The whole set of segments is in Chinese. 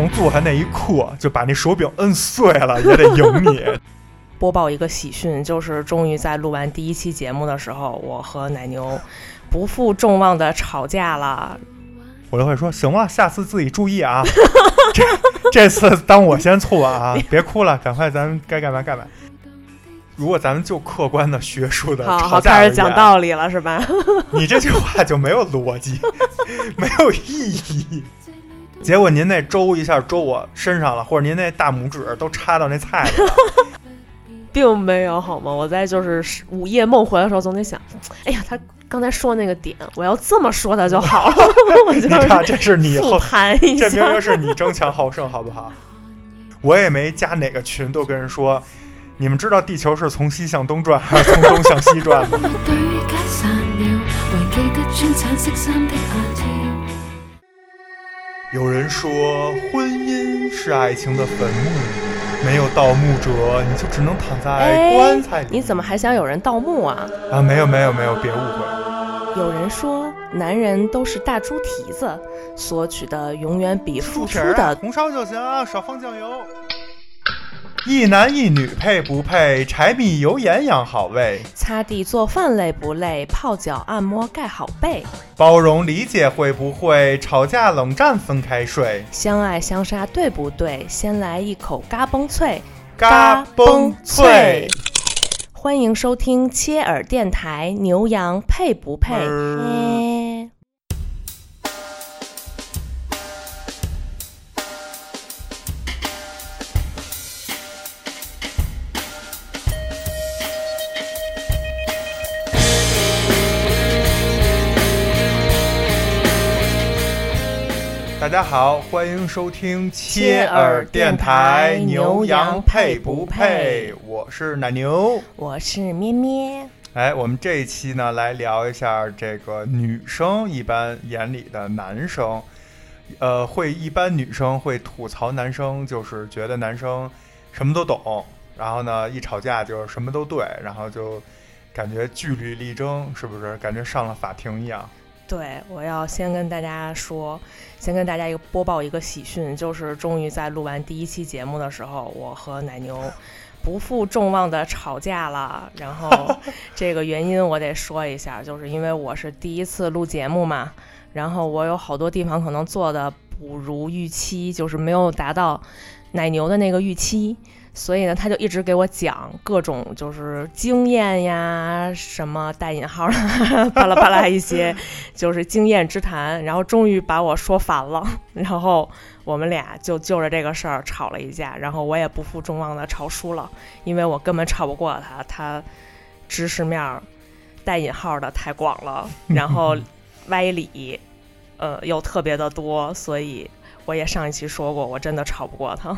从坐下那一刻就把那手柄摁碎了，也得赢你。播报一个喜讯，就是终于在录完第一期节目的时候，我和奶牛 不负众望的吵架了。我就会说，行了，下次自己注意啊。这这次当我先错啊，别哭了，赶快咱们该干嘛干嘛。如果咱们就客观的学术的好，吵架开始讲道理了是吧？你这句话就没有逻辑，没有意义。结果您那周一下周我身上了，或者您那大拇指都插到那菜里了，并没有好吗？我在就是午夜梦回的时候，总得想，哎呀，他刚才说那个点，我要这么说他就好了。我就你看，这是你后谈一下，这明明是你争强好胜，好不好？我也没加哪个群，都跟人说，你们知道地球是从西向东转还是从东向西转吗？有人说，婚姻是爱情的坟墓，没有盗墓者，你就只能躺在棺材里。你怎么还想有人盗墓啊？啊，没有没有没有，别误会。有人说，男人都是大猪蹄子，索取的永远比付出的。红烧就行，少放酱油。一男一女配不配？柴米油盐养好胃。擦地做饭累不累？泡脚按摩盖好被。包容理解会不会？吵架冷战分开睡。相爱相杀对不对？先来一口嘎嘣脆，嘎嘣脆。欢迎收听切耳电台，牛羊配不配？大家好，欢迎收听切耳电台，牛羊配不配？我是奶牛，我是咩咩。哎，我们这一期呢，来聊一下这个女生一般眼里的男生。呃，会一般女生会吐槽男生，就是觉得男生什么都懂，然后呢，一吵架就是什么都对，然后就感觉据理力争，是不是？感觉上了法庭一样。对，我要先跟大家说，先跟大家一个播报一个喜讯，就是终于在录完第一期节目的时候，我和奶牛 不负众望的吵架了。然后 这个原因我得说一下，就是因为我是第一次录节目嘛，然后我有好多地方可能做的不如预期，就是没有达到奶牛的那个预期。所以呢，他就一直给我讲各种就是经验呀，什么带引号的 巴拉巴拉一些，就是经验之谈。然后终于把我说烦了，然后我们俩就就着这个事儿吵了一架。然后我也不负众望的吵输了，因为我根本吵不过他，他知识面带引号的太广了，然后歪理呃又特别的多，所以我也上一期说过，我真的吵不过他。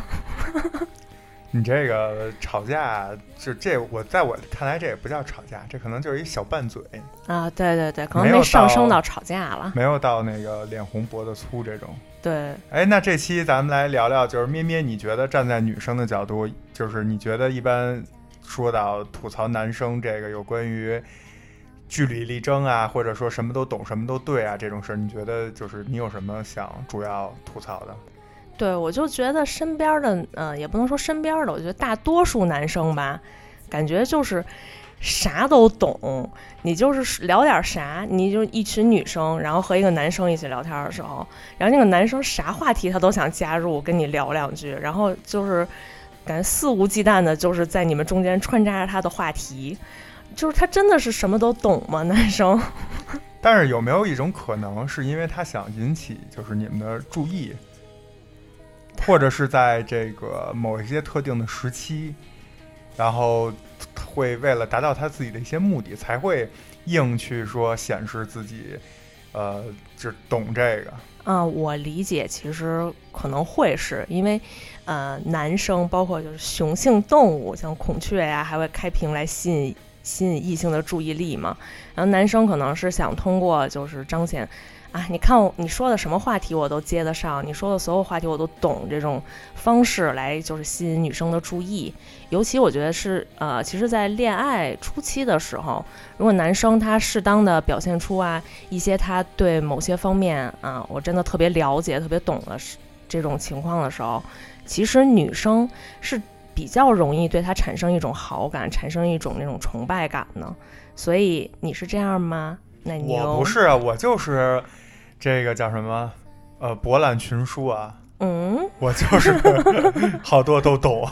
你这个吵架，就这我在我看来，这也不叫吵架，这可能就是一小拌嘴啊。对对对，可能没上升到吵架了，没有到那个脸红脖子粗这种。对，哎，那这期咱们来聊聊，就是咩咩，你觉得站在女生的角度，就是你觉得一般说到吐槽男生这个有关于据理力争啊，或者说什么都懂、什么都对啊这种事儿，你觉得就是你有什么想主要吐槽的？对，我就觉得身边的，嗯，也不能说身边的，我觉得大多数男生吧，感觉就是啥都懂。你就是聊点啥，你就一群女生，然后和一个男生一起聊天的时候，然后那个男生啥话题他都想加入跟你聊两句，然后就是感觉肆无忌惮的，就是在你们中间穿插着他的话题，就是他真的是什么都懂吗？男生？但是有没有一种可能，是因为他想引起就是你们的注意？或者是在这个某一些特定的时期，然后会为了达到他自己的一些目的，才会硬去说显示自己，呃，就懂这个。嗯，我理解，其实可能会是因为，呃，男生包括就是雄性动物，像孔雀呀，还会开屏来吸引吸引异性的注意力嘛。然后男生可能是想通过就是彰显。啊，你看我你说的什么话题我都接得上，你说的所有话题我都懂，这种方式来就是吸引女生的注意。尤其我觉得是呃，其实，在恋爱初期的时候，如果男生他适当的表现出啊一些他对某些方面啊，我真的特别了解、特别懂的这种情况的时候，其实女生是比较容易对他产生一种好感，产生一种那种崇拜感呢。所以你是这样吗？那你我不是啊，我就是这个叫什么呃博览群书啊，嗯，我就是 好多都懂。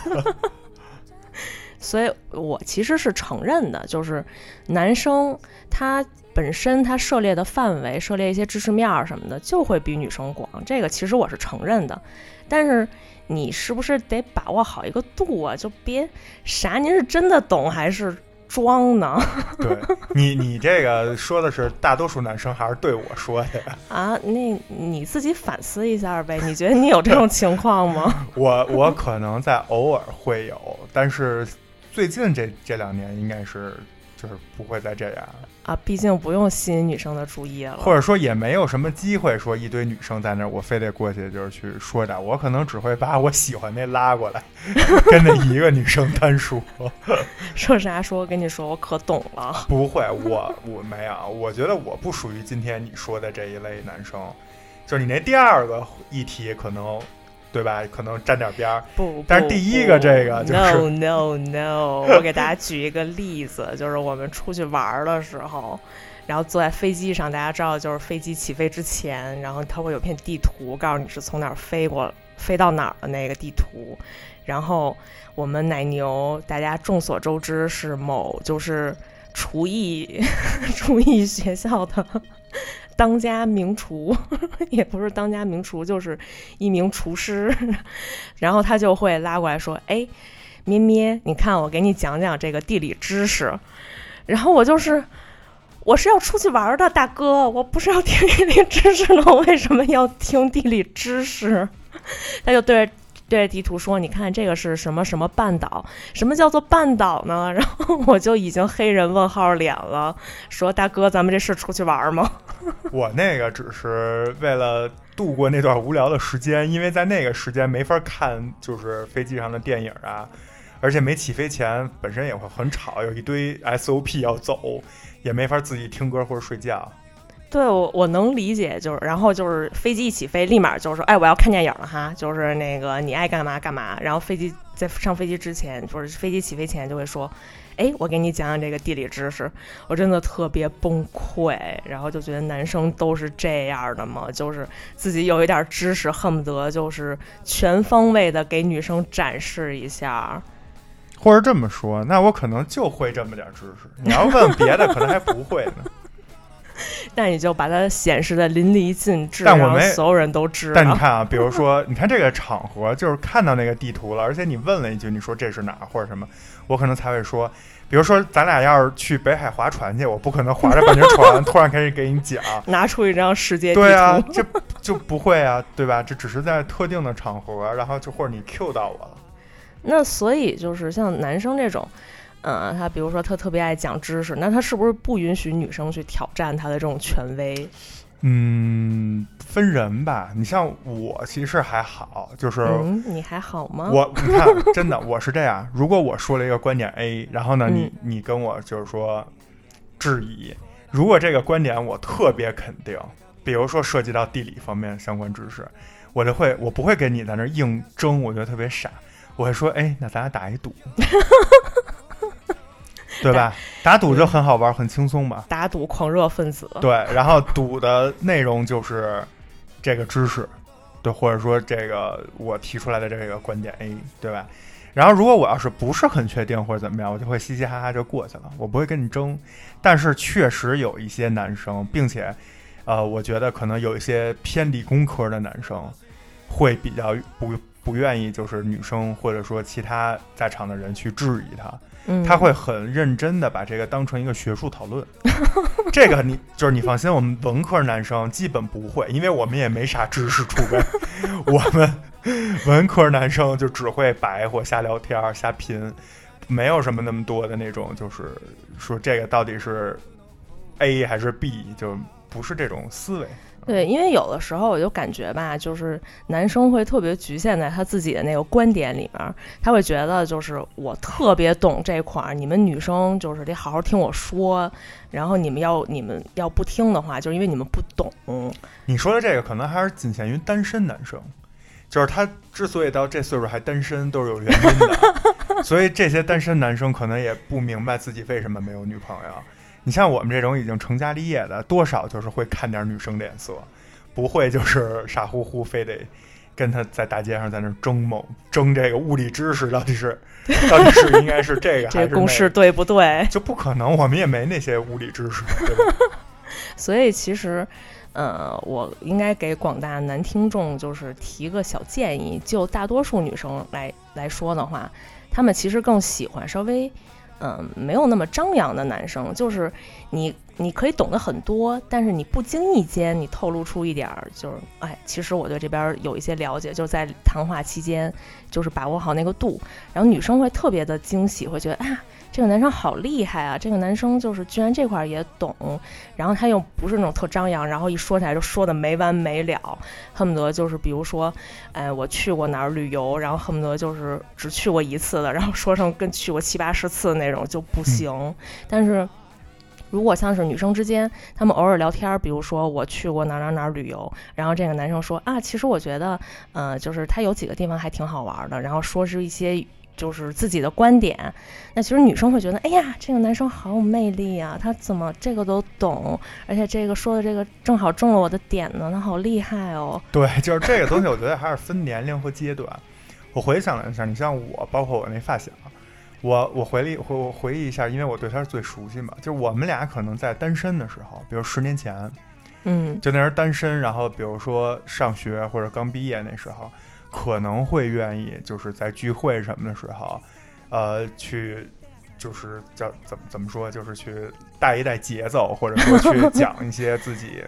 所以我其实是承认的，就是男生他本身他涉猎的范围、涉猎一些知识面儿什么的，就会比女生广。这个其实我是承认的，但是你是不是得把握好一个度啊？就别啥，您是真的懂还是装呢？对你，你这个说的是大多数男生还是对我说的呀？啊，那你自己反思一下呗。你觉得你有这种情况吗？我我可能在偶尔会有，但是最近这这两年应该是就是不会再这样，啊，毕竟不用吸引女生的注意了。或者说也没有什么机会说一堆女生在那儿，我非得过去就是去说点，我可能只会把我喜欢那拉过来，跟那一个女生单说。说啥说？我跟你说，我可懂了。不会，我我没有，我觉得我不属于今天你说的这一类男生，就是你那第二个议题可能，对吧？可能沾点边儿。不，但是第一个这个就是 no no no，我给大家举一个例子，就是我们出去玩儿的时候，然后坐在飞机上，大家知道，就是飞机起飞之前，然后它会有片地图，告诉你是从哪儿飞过，飞到哪儿的那个地图。然后我们奶牛，大家众所周知是某就是厨艺 厨艺学校的当家名厨，也不是当家名厨，就是一名厨师。然后他就会拉过来说：“哎，咩咩，你看我给你讲讲这个地理知识。”然后我就是。我是要出去玩的，大哥，我不是要听地理知识的，我为什么要听地理知识？他就对着对着地图说：“你看这个是什么什么半岛？什么叫做半岛呢？”然后我就已经黑人问号脸了，说：“大哥，咱们这是出去玩吗？” 我那个只是为了度过那段无聊的时间，因为在那个时间没法看就是飞机上的电影啊，而且没起飞前本身也会很吵，有一堆 SOP 要走，也没法自己听歌或者睡觉。对我我能理解，就是然后就是飞机一起飞，立马就是说，哎，我要看电影了哈，就是那个你爱干嘛干嘛。然后飞机在上飞机之前，就是飞机起飞前就会说，哎，我给你讲讲这个地理知识。我真的特别崩溃，然后就觉得男生都是这样的嘛，就是自己有一点知识，恨不得就是全方位的给女生展示一下。或者这么说，那我可能就会这么点知识。你要问别的，可能还不会呢。但你就把它显示的淋漓尽致，但我们所有人都知道。但你看啊，比如说，你看这个场合，就是看到那个地图了，而且你问了一句，你说这是哪儿或者什么，我可能才会说，比如说咱俩要是去北海划船去，我不可能划着半截船 突然开始给你讲，拿出一张世界地图，对啊，这就不会啊，对吧？这只是在特定的场合，然后就或者你 Q 到我了，那所以就是像男生这种，嗯，他比如说他特别爱讲知识，那他是不是不允许女生去挑战他的这种权威？嗯，分人吧。你像我其实还好，就是嗯，你还好吗？我你看，真的我是这样。如果我说了一个观点 A，然后呢，嗯你你跟我就是说质疑，如果这个观点我特别肯定，比如说涉及到地理方面相关知识，我就会我不会跟你在那硬争，我觉得特别傻。我会说，哎，那咱俩打一赌，对吧？打赌就很好玩，很轻松嘛。打赌狂热分子，对，然后赌的内容就是这个知识，对，或者说这个我提出来的这个观点 A，对吧？然后如果我要是不是很确定或者怎么样，我就会嘻嘻哈哈就过去了，我不会跟你争。但是确实有一些男生，并且呃，我觉得可能有一些偏理工科的男生会比较不不愿意，就是女生或者说其他在场的人去质疑他。他会很认真的把这个当成一个学术讨论。这个你就是你放心，我们文科男生基本不会，因为我们也没啥知识储备。我们文科男生就只会白活、瞎聊天、瞎拼，没有什么那么多的那种，就是说这个到底是 A 还是 B，就不是这种思维。对，因为有的时候我就感觉吧，就是男生会特别局限在他自己的那个观点里面，他会觉得就是我特别懂这块儿，你们女生就是得好好听我说，然后你们要你们要不听的话，就是因为你们不懂。你说的这个可能还是仅限于单身男生。就是他之所以到这岁数还单身，都是有原因的。所以这些单身男生可能也不明白自己为什么没有女朋友。你像我们这种已经成家立业的，多少就是会看点女生脸色，不会就是傻乎乎非得跟他在大街上在那争某争这个物理知识，到底是 到底是应该是这个还是这公式对不对？就不可能，我们也没那些物理知识，对吧？所以其实，呃，我应该给广大男听众就是提个小建议，就大多数女生来来说的话，她们其实更喜欢稍微，嗯、没有那么张扬的男生，就是你你可以懂得很多，但是你不经意间你透露出一点儿，就是哎，其实我对这边有一些了解，就是在谈话期间，就是把握好那个度，然后女生会特别的惊喜，会觉得啊。这个男生好厉害啊！这个男生就是居然这块儿也懂，然后他又不是那种特张扬，然后一说起来就说的没完没了，恨不得就是比如说，哎，我去过哪儿旅游，然后恨不得就是只去过一次的，然后说成跟去过七八十次那种就不行。但是如果像是女生之间，她们偶尔聊天儿，比如说我去过哪儿哪儿哪儿旅游，然后这个男生说啊，其实我觉得，呃，就是他有几个地方还挺好玩的，然后说是一些。就是自己的观点，那其实女生会觉得，哎呀，这个男生好有魅力啊、他怎么这个都懂，而且这个说的这个正好中了我的点呢，他好厉害哦。对，就是这个东西，我觉得还是分年龄和阶段。我回想了一下，你像我，包括我那发小，我我回忆回我回忆一下，因为我对他是最熟悉嘛，就是我们俩可能在单身的时候，比如十年前，嗯就那人单身，然后比如说上学或者刚毕业那时候，可能会愿意就是在聚会什么的时候，呃，去就是叫怎么怎么说，就是去带一带节奏，或者说去 讲一些自己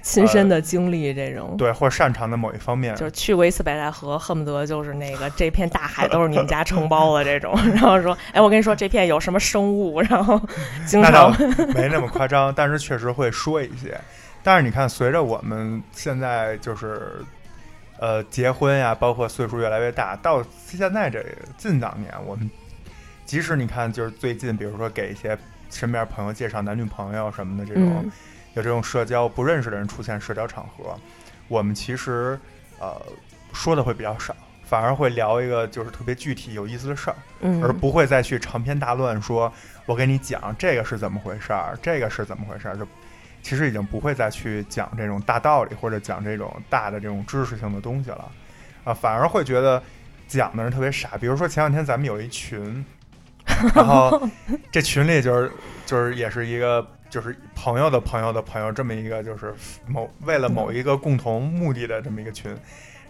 亲身的经历这种。对或擅长的某一方面。就是去过一次北戴河，恨不得就是那个 这片大海都是你们家承包的这种，然后说，哎，我跟你说这片有什么生物，然后经常没那么夸张，但是确实会说一些。但是你看，随着我们现在就是呃结婚呀，包括岁数越来越大，到现在这近两年，我们即使你看，就是最近，比如说给一些身边朋友介绍男女朋友什么的这种，嗯有这种社交不认识的人出现社交场合，我们其实呃说的会比较少。反而会聊一个就是特别具体有意思的事儿，嗯，而不会再去长篇大论说，我给你讲这个是怎么回事儿，这个是怎么回事儿，就其实已经不会再去讲这种大道理或者讲这种大的这种知识性的东西了，啊，反而会觉得讲的人特别傻。比如说前两天咱们有一群，然后 这群里就是就是也是一个就是朋友的朋友的朋友这么一个就是某为了某一个共同目的的这么一个群，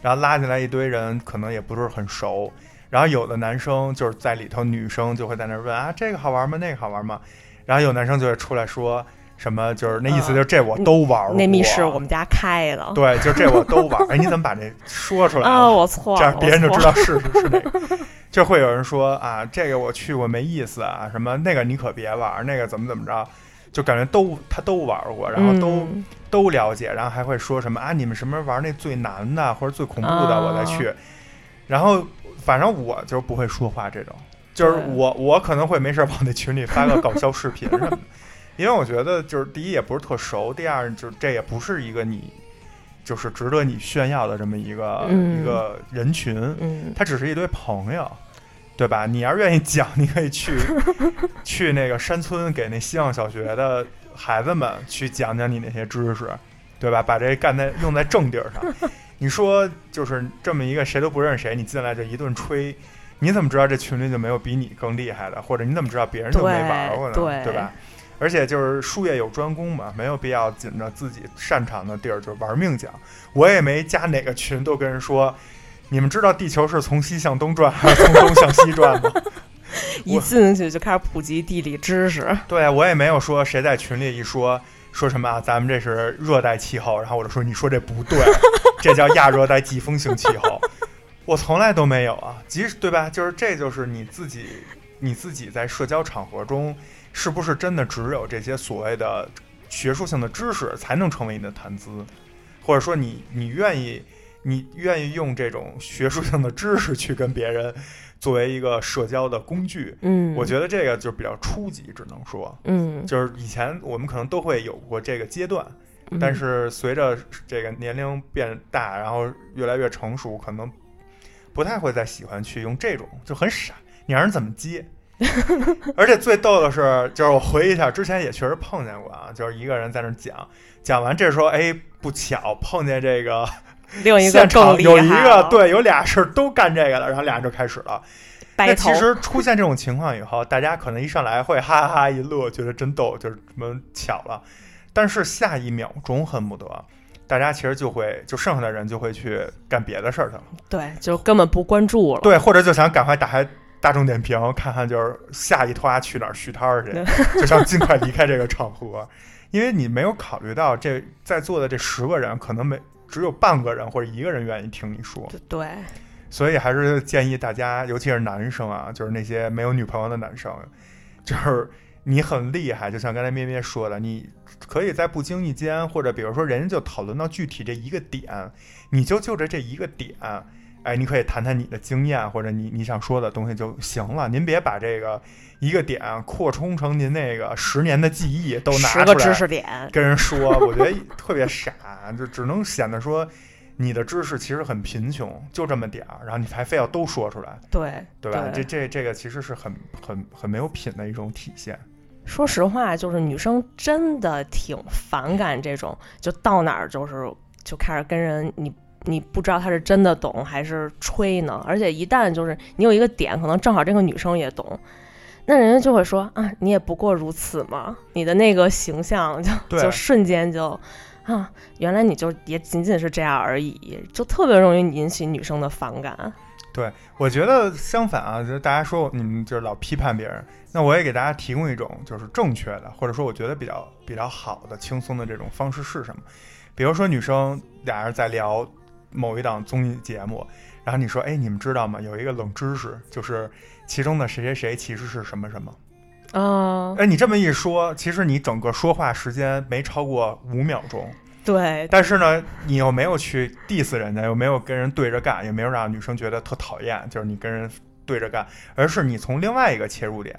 然后拉进来一堆人，可能也不是很熟。然后有的男生就是在里头，女生就会在那儿问啊，这个好玩吗？那个好玩吗？然后有男生就会出来说什么，就是那意思就是这我都玩过。那密室我们家开的。对，就这我都玩。哎，你怎么把这说出来了？啊，我错了，这样别人就知道是是是哪个。就会有人说啊，这个我去过没意思啊，什么那个你可别玩，那个怎么怎么着，就感觉都他都玩过，然后都、嗯都了解，然后还会说什么啊，你们什么时候玩那最难的或者最恐怖的，啊我再去。然后反正我就不会说话这种，就是我我可能会没事往那群里发个搞笑视频什么的，因为我觉得就是第一也不是特熟，第二就是这也不是一个你就是值得你炫耀的这么一个、嗯一个人群，嗯，他只是一堆朋友。对吧？你要是愿意讲，你可以去 去那个山村给那希望小学的孩子们去讲讲你那些知识，对吧？把这干在用在正地儿上。你说就是这么一个谁都不认识谁，你进来就一顿吹，你怎么知道这群里就没有比你更厉害的？或者你怎么知道别人就没玩过呢？对对吧？而且就是术业有专攻嘛，没有必要紧着自己擅长的地儿就玩命讲。我也没加哪个群都跟人说，你们知道地球是从西向东转 还是从东向西转吗？一进去就开始普及地理知识。对啊我也没有说谁在群里一说说什么啊，咱们这是热带气候，然后我就说你说这不对，这叫亚热带季风性气候，我从来都没有啊，即使对吧？就是这就是你自己你自己在社交场合中，是不是真的只有这些所谓的学术性的知识才能成为你的谈资，或者说你你愿意你愿意用这种学术性的知识去跟别人作为一个社交的工具？嗯，我觉得这个就比较初级，只能说，嗯就是以前我们可能都会有过这个阶段，嗯但是随着这个年龄变大，然后越来越成熟，可能不太会再喜欢去用这种，就很傻。你让人怎么接？而且最逗的是，就是我回忆一下，之前也确实碰见过啊，就是一个人在那儿讲，讲完这时候，哎，不巧碰见这个 另一个有一个对，有俩是都干这个的，然后俩人就开始了。那其，实出现这种情况以后，大家可能一上来会哈哈哈一乐，觉得真逗，就是什么巧了。但是下一秒钟恨不得大家其实就会就剩下的人就会去干别的事儿去了，对，就根本不关注了。对，或者就想赶快打开大众点评看看就是下一拖去哪儿续摊儿去，就想尽快离开这个场合，因为你没有考虑到这在座的这十个人可能没只有半个人或者一个人愿意听你说，对对，所以还是建议大家，尤其是男生啊，就是那些没有女朋友的男生，就是你很厉害，就像刚才咩咩说的，你可以在不经意间，或者比如说人家就讨论到具体这一个点，你就就着这一个点，哎，你可以谈谈你的经验或者你你想说的东西就行了。您别把这个一个点扩充成您那个十年的记忆都拿十个知出来识点，跟人说，我觉得特别傻，就只能显得说。你的知识其实很贫穷，就这么点儿，然后你还非要都说出来，对对吧？这这这个其实是很很很没有品的一种体现。说实话，就是女生真的挺反感这种，就到哪儿就是就开始跟人你你不知道他是真的懂还是吹呢。而且一旦就是你有一个点，可能正好这个女生也懂，那人家就会说啊，你也不过如此嘛，你的那个形象就就瞬间就啊，原来你就也仅仅是这样而已，就特别容易引起女生的反感。对，我觉得相反啊，就是大家说你们就是老批判别人，那我也给大家提供一种就是正确的，或者说我觉得比较比较好的、轻松的这种方式是什么？比如说女生俩人在聊某一档综艺节目，然后你说，哎，你们知道吗？有一个冷知识，就是其中的谁谁谁其实是什么什么。啊、哎，你这么一说，其实你整个说话时间没超过五秒钟，对，但是呢，你又没有去 diss 人家，又没有跟人对着干，也没有让女生觉得特讨厌，就是你跟人对着干，而是你从另外一个切入点，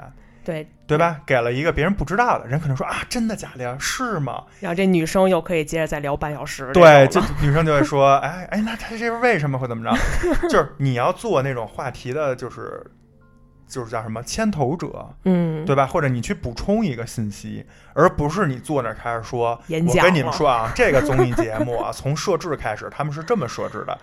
对，对吧？给了一个别人不知道的人，可能说啊，真的假的呀？是吗？然后这女生又可以接着再聊半小时。对，就这女生就会说，哎哎，那他这是为什么会怎么着？就是你要做那种话题的，就是就是叫什么牵头者，嗯，对吧？或者你去补充一个信息，而不是你坐那儿开始说，演讲我跟你们说啊，这个综艺节目啊，从设置开始他们是这么设置的，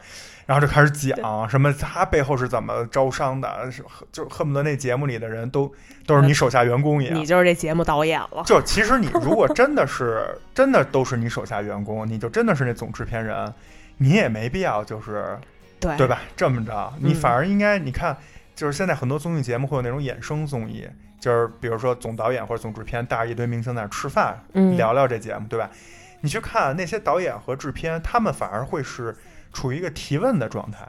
然后就开始讲什么他背后是怎么招商的，是就恨不得那节目里的人都都是你手下员工一样你。就是这节目导演了。就其实你如果真的是真的都是你手下员工，你就真的是那总制片人，你也没必要就是对对吧？这么着，你嗯反而应该，你看，就是现在很多综艺节目会有那种衍生综艺，就是比如说总导演或者总制片带着一堆明星在那儿吃饭，嗯聊聊这节目，对吧？你去看那些导演和制片，他们反而会是处于一个提问的状态，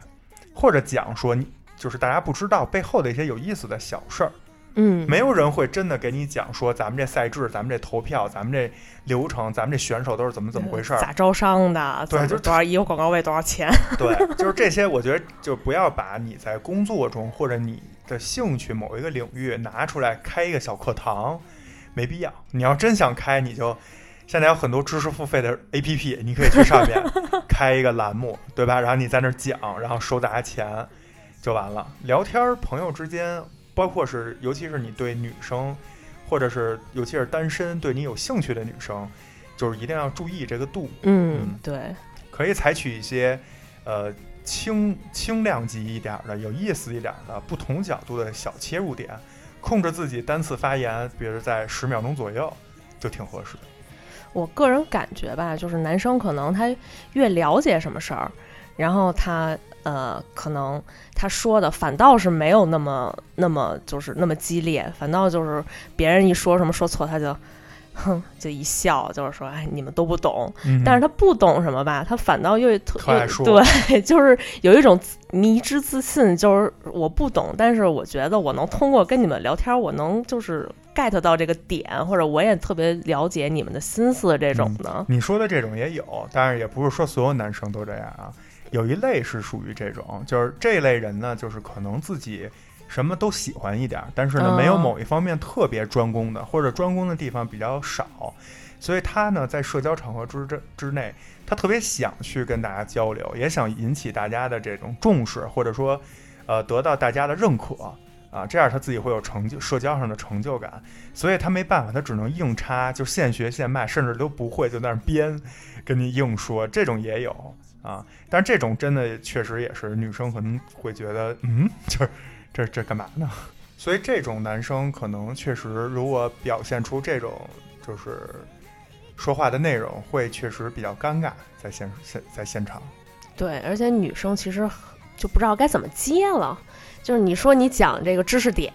或者讲说你就是大家不知道背后的一些有意思的小事儿。嗯，没有人会真的给你讲说咱们这赛制、咱们这投票、咱们这流程、咱们这选手都是怎么怎么回事儿。咋招商的？对就多少一个广告位多少钱？对，就是这些，我觉得就不要把你在工作中或者你的兴趣某一个领域拿出来开一个小课堂，没必要。你要真想开，你就现在有很多知识付费的 APP，你可以去上面开一个栏目，对吧？然后你在那儿讲，然后收大家钱就完了。聊天儿，朋友之间，包括是尤其是你对女生，或者是尤其是单身对你有兴趣的女生，就是一定要注意这个度。嗯嗯，对，可以采取一些呃轻轻量级一点儿的、有意思一点儿的、不同角度的小切入点，控制自己单次发言，比如在十秒钟左右，就挺合适的。我个人感觉吧，就是男生可能他越了解什么事儿，然后他呃，可能他说的反倒是没有那么那么就是那么激烈，反倒就是别人一说什么说错，他就哼就一笑，就是说哎你们都不懂。嗯但是他不懂什么吧，他反倒又特对，就是有一种迷之自信，就是我不懂，但是我觉得我能通过跟你们聊天，我能就是 get 到这个点，或者我也特别了解你们的心思这种的。你说的这种也有，但是也不是说所有男生都这样啊。有一类是属于这种，就是这类人呢，就是可能自己什么都喜欢一点儿，但是呢，哦没有某一方面特别专攻的，或者专攻的地方比较少。所以他呢在社交场合之之之内，他特别想去跟大家交流，也想引起大家的这种重视，或者说，呃，得到大家的认可啊，这样他自己会有成就，社交上的成就感。所以他没办法，他只能硬插，就现学现卖，甚至都不会就在那编，跟你硬说，这种也有啊。但这种真的确实也是女生可能会觉得，嗯，就是这这干嘛呢？所以这种男生可能确实，如果表现出这种就是说话的内容，会确实比较尴尬，在现现在现场。对，而且女生其实就不知道该怎么接了。就是你说你讲这个知识点，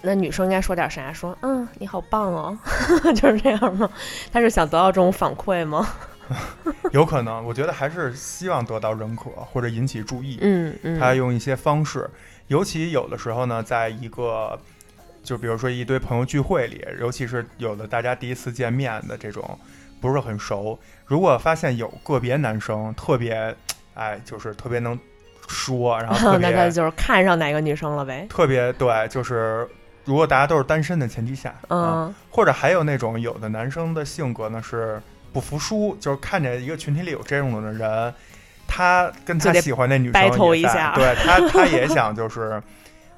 那女生应该说点啥？说嗯，你好棒哦，就是这样吗？他是想得到这种反馈吗？有可能，我觉得还是希望得到认可或者引起注意。嗯嗯，他用一些方式。尤其有的时候呢，在一个，就比如说一堆朋友聚会里，尤其是有的大家第一次见面的这种，不是很熟。如果发现有个别男生特别，哎，就是特别能说，然后特别，那就是看上哪个女生了呗。特别对，就是如果大家都是单身的前提下，嗯，或者还有那种有的男生的性格呢是不服输，就是看见一个群体里有这种的人。他跟他喜欢那女生一下，对他，他也想就是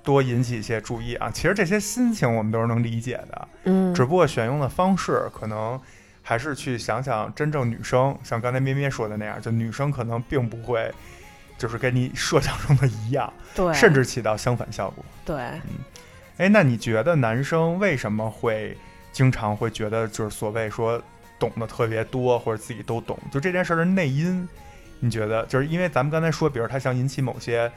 多引起一些注意啊。其实这些心情我们都是能理解的，嗯，只不过选用的方式可能还是去想想真正女生，像刚才咩咩说的那样，就女生可能并不会就是跟你设想中的一样，对，甚至起到相反效果。对，嗯，哎，那你觉得男生为什么会经常会觉得就是所谓说懂得特别多，或者自己都懂，就这件事的内因？你觉得就是因为咱们刚才说，比如他想引起某些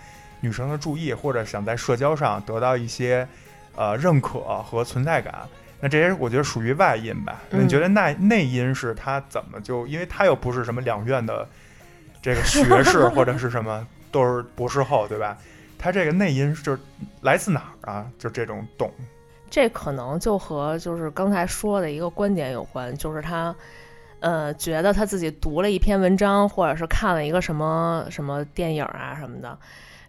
女生的注意，或者想在社交上得到一些呃认可和存在感，那这些我觉得属于外因吧？那你觉得内内因是他怎么就？因为他又不是什么两院的这个学士或者是什么都是博士后，对吧？他这个内因就是来自哪儿啊？就这种懂？这可能就和就是刚才说的一个观点有关，就是他。呃，觉得他自己读了一篇文章，或者是看了一个什么什么电影啊什么的，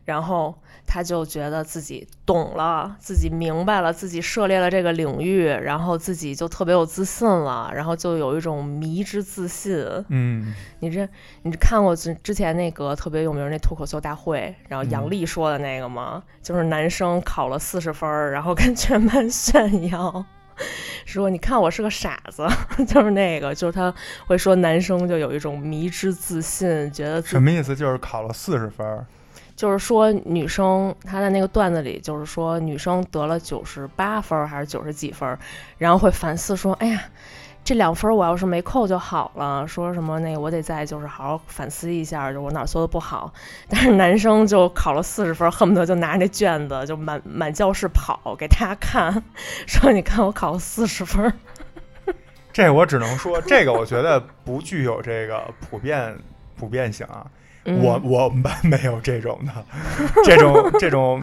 然后他就觉得自己懂了，自己明白了，自己涉猎了这个领域，然后自己就特别有自信了，然后就有一种迷之自信。嗯，你这你看过之之前那个特别有名那脱口秀大会，然后杨笠说的那个吗？就是男生考了四十分，然后跟全班炫耀。说你看我是个傻子，就是那个，就是他会说男生就有一种迷之自信，觉得什么意思？就是考了四十分，就是说女生她在那个段子里就是说女生得了九十八分还是九十几分，然后会反思说，哎呀。这两分我要是没扣就好了。说什么那个我得再就是好好反思一下，就我哪做的不好。但是男生就考了四十分，恨不得就拿着那卷子就满满教室跑给大家看，说你看我考了四十分。这我只能说，这个我觉得不具有这个普遍普遍性啊。我我们班没有这种的，这种这种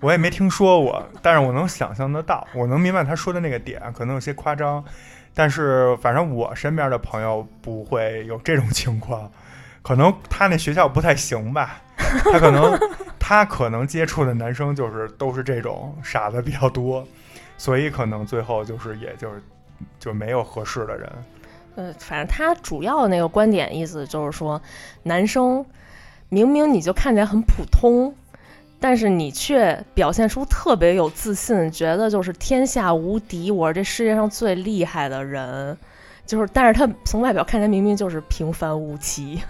我也没听说过，但是我能想象得到，我能明白他说的那个点，可能有些夸张。但是，反正我身边的朋友不会有这种情况，可能他那学校不太行吧，他可能他可能接触的男生就是都是这种傻子比较多，所以可能最后就是也就是就没有合适的人。呃，反正他主要那个观点意思就是说，男生明明你就看起来很普通。但是你却表现出特别有自信，觉得就是天下无敌，我是这世界上最厉害的人，就是，但是他从外表看起来明明就是平凡无奇。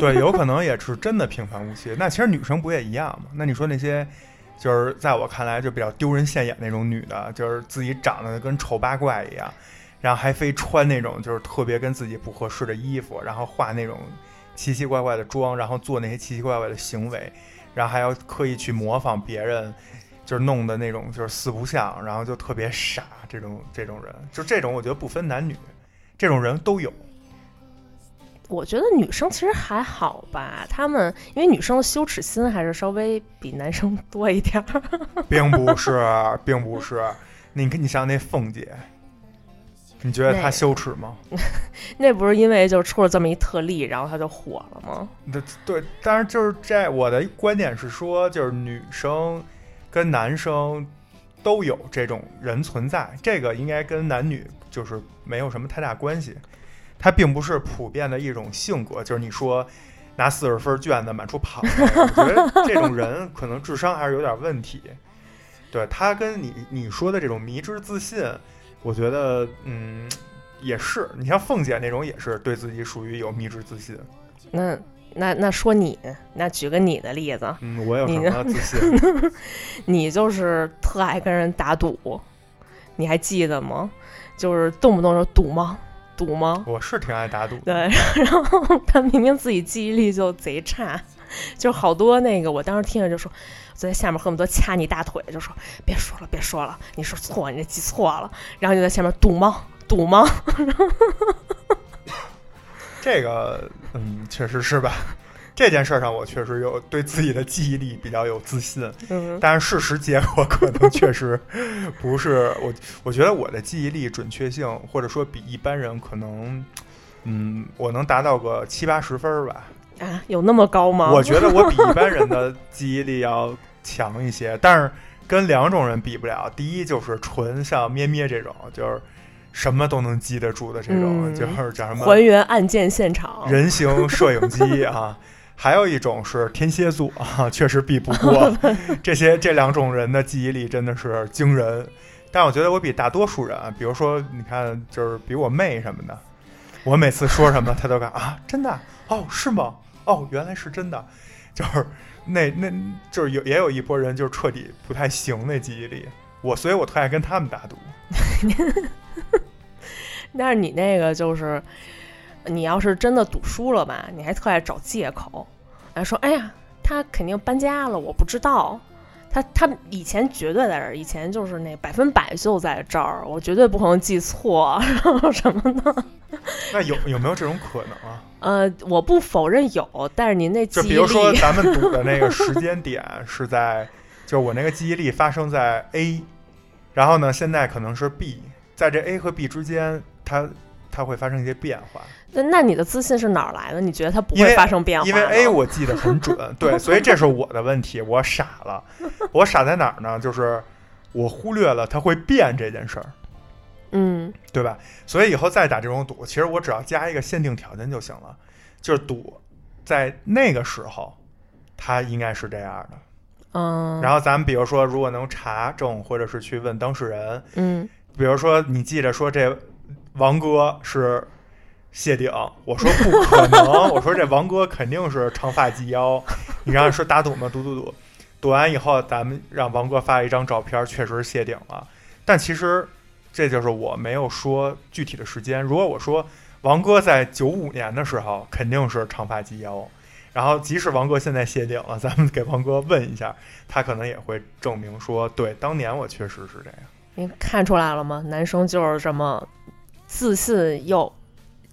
对，有可能也是真的平凡无奇。那其实女生不也一样吗？那你说那些，就是在我看来就比较丢人现眼那种女的，就是自己长得跟丑八怪一样，然后还非穿那种就是特别跟自己不合适的衣服，然后化那种奇奇怪怪的妆，然后做那些奇奇怪怪的行为。然后还要刻意去模仿别人，就是弄的那种，就是四不像，然后就特别傻。这种这种人，就这种，我觉得不分男女，这种人都有。我觉得女生其实还好吧，她们因为女生的羞耻心还是稍微比男生多一点儿。并不是，并不是。你你像那凤姐。你觉得他羞耻吗？那不是因为就出了这么一特例，然后他就火了吗？对对，但是就是这我的观点是说，就是女生跟男生都有这种人存在，这个应该跟男女就是没有什么太大关系。它并不是普遍的一种性格，就是你说拿四十分卷子满处跑，我觉得这种人 可能智商还是有点问题。对他跟你你说的这种迷之自信，我觉得嗯也是。你像凤姐那种也是对自己属于有迷之自信。那那那说你，那举个你的例子，嗯，我有什你么自信？你就是特爱跟人打赌，你还记得吗？就是动不动就赌吗？赌吗？我是挺爱打赌的。对，然后他明明自己记忆力就贼差，就好多那个，我当时听着就说，我在下面恨不得掐你大腿，就说别说了，别说了，你说错，你这记错了，然后就在下面赌吗？赌吗？这个，嗯，确实是吧？这件事儿上，我确实有对自己的记忆力比较有自信，嗯但是事实结果可能确实不是我。我觉得我的记忆力准确性，或者说比一般人可能，嗯，我能达到个七八十分儿吧。啊，有那么高吗？我觉得我比一般人的记忆力要强一些，但是跟两种人比不了。第一就是纯像咩咩这种，就是什么都能记得住的这种，嗯就是叫什么还原案件现场，人形摄影机 啊。还有一种是天蝎座啊，确实比不过 这些这两种人的记忆力真的是惊人。但我觉得我比大多数人，比如说你看，就是比我妹什么的，我每次说什么，她都敢啊，真的哦，是吗？哦，原来是真的，就是那那就是有也有一波人就是彻底不太行那记忆力，我所以我特爱跟他们打赌。但是你那个就是，你要是真的赌输了吧，你还特爱找借口，哎说，哎呀，他肯定搬家了，我不知道。他他以前绝对在这儿，以前就是那百分百就在这儿，我绝对不可能记错，然后什么的。那有有没有这种可能啊？呃，我不否认有，但是您那记忆就比如说，咱们赌的那个 时间点是在，就是我那个记忆力发生在 A，然后呢，现在可能是 B，在这 A 和 B 之间，它它会发生一些变化。那那你的自信是哪儿来的？你觉得它不会发生变化因为 A 我记得很准，对，所以这是我的问题，我傻了。我傻在哪儿呢？就是我忽略了它会变这件事儿，嗯对吧？所以以后再打这种赌，其实我只要加一个限定条件就行了，就是赌在那个时候，它应该是这样的。嗯，然后咱们比如说，如果能查证，或者是去问当事人，嗯比如说你记着说这王哥是谢顶，我说不可能，我说这王哥肯定是长发及腰，你让说打赌吗？赌赌赌，赌完以后咱们让王哥发一张照片，确实谢顶了，但其实这就是我没有说具体的时间。如果我说王哥在九五年的时候肯定是长发及腰。然后，即使王哥现在谢顶了，咱们给王哥问一下，他可能也会证明说，对，当年我确实是这样。您看出来了吗？男生就是这么自信又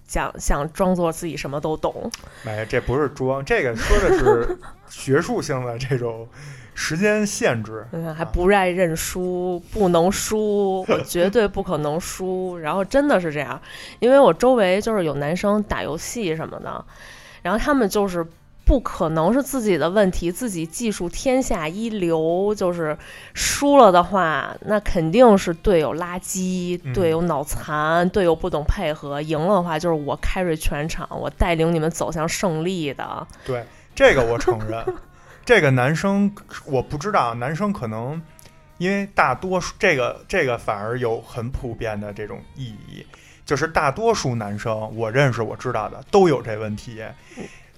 想想装作自己什么都懂。哎，这不是装，这个说的是 学术性的这种时间限制。嗯，还不爱认输，不能输，我绝对不可能输。然后真的是这样，因为我周围就是有男生打游戏什么的，然后他们就是不可能是自己的问题，自己技术天下一流，就是输了的话，那肯定是队友垃圾，嗯队友脑残，队友不懂配合；赢了的话，就是我 carry 全场，我带领你们走向胜利的。对，这个我承认。这个男生我不知道，男生可能因为大多数这个这个反而有很普遍的这种意义，就是大多数男生我认识我知道的都有这问题，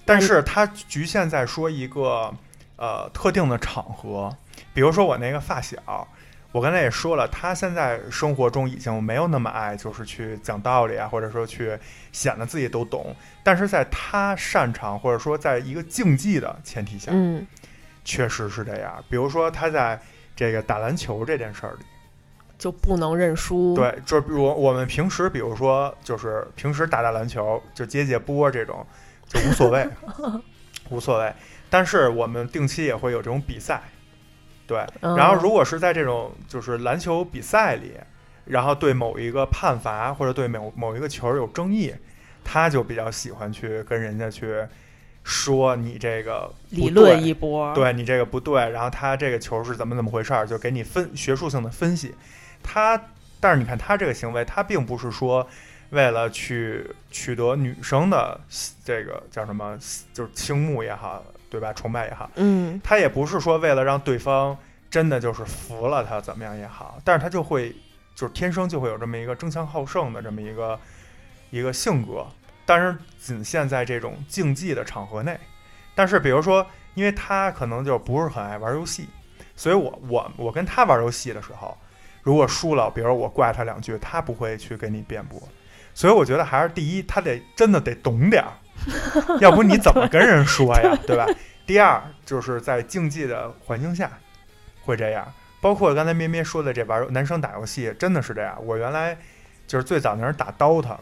但是他局限在说一个呃特定的场合，比如说我那个发小。我刚才也说了，他现在生活中已经没有那么爱，就是去讲道理啊，或者说去显得自己都懂。但是在他擅长或者说在一个竞技的前提下，嗯确实是这样。比如说他在这个打篮球这件事儿里，就不能认输。对，就是比如我们平时，比如说就是平时打打篮球，就接接波这种，就无所谓，无所谓。但是我们定期也会有这种比赛，对。嗯然后如果是在这种就是篮球比赛里，然后对某一个判罚或者对某某一个球有争议，他就比较喜欢去跟人家去说你这个理论对一波。对你这个不对，然后他这个球是怎么怎么回事儿，就给你分学术性的分析。他但是你看他这个行为，他并不是说为了去取得女生的这个叫什么，就是倾慕也好，对吧？崇拜也好，嗯他也不是说为了让对方真的就是服了他怎么样也好，但是他就会就是天生就会有这么一个争强好胜的这么一个一个性格，但是仅限在这种竞技的场合内。但是比如说，因为他可能就不是很爱玩游戏，所以我我我跟他玩游戏的时候，如果输了，比如我怪他两句，他不会去给你辩驳。所以我觉得还是第一，他得真的得懂点儿，要不你怎么跟人说呀，对吧？第二就是在竞技的环境下会这样，包括刚才咩咩说的这玩男生打游戏真的是这样。我原来就是最早那是打 DOTA，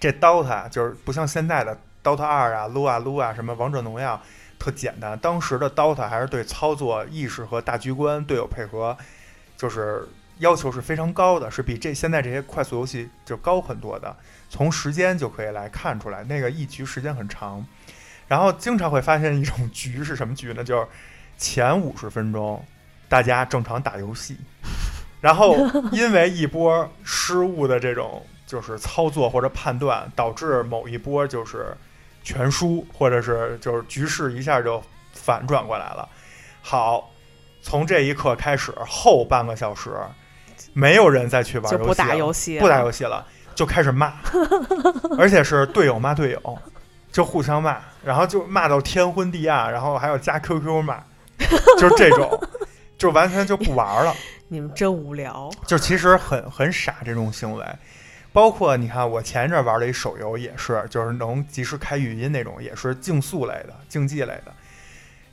这 DOTA 就是不像现在的 DOTA 二啊、撸啊撸啊什么王者荣耀特简单，当时的 DOTA 还是对操作意识和大局观、队友配合就是要求是非常高的，是比这现在这些快速游戏就高很多的。从时间就可以来看出来，那个一局时间很长。然后经常会发现一种局是什么局呢？就是前五十分钟大家正常打游戏，然后因为一波失误的这种就是操作或者判断，导致某一波就是全输，或者是就是局势一下就反转过来了。好，从这一刻开始，后半个小时没有人再去玩游戏就不打游戏，不打游戏了，就开始骂，而且是队友骂队友，就互相骂，然后就骂到天昏地暗，然后还要加 QQ 骂，就是这种，就完全就不玩了，你们真无聊。就其实很很傻这种行为。包括你看，我前一阵玩了一手游也是，就是能及时开语音那种，也是竞速类的、竞技类的，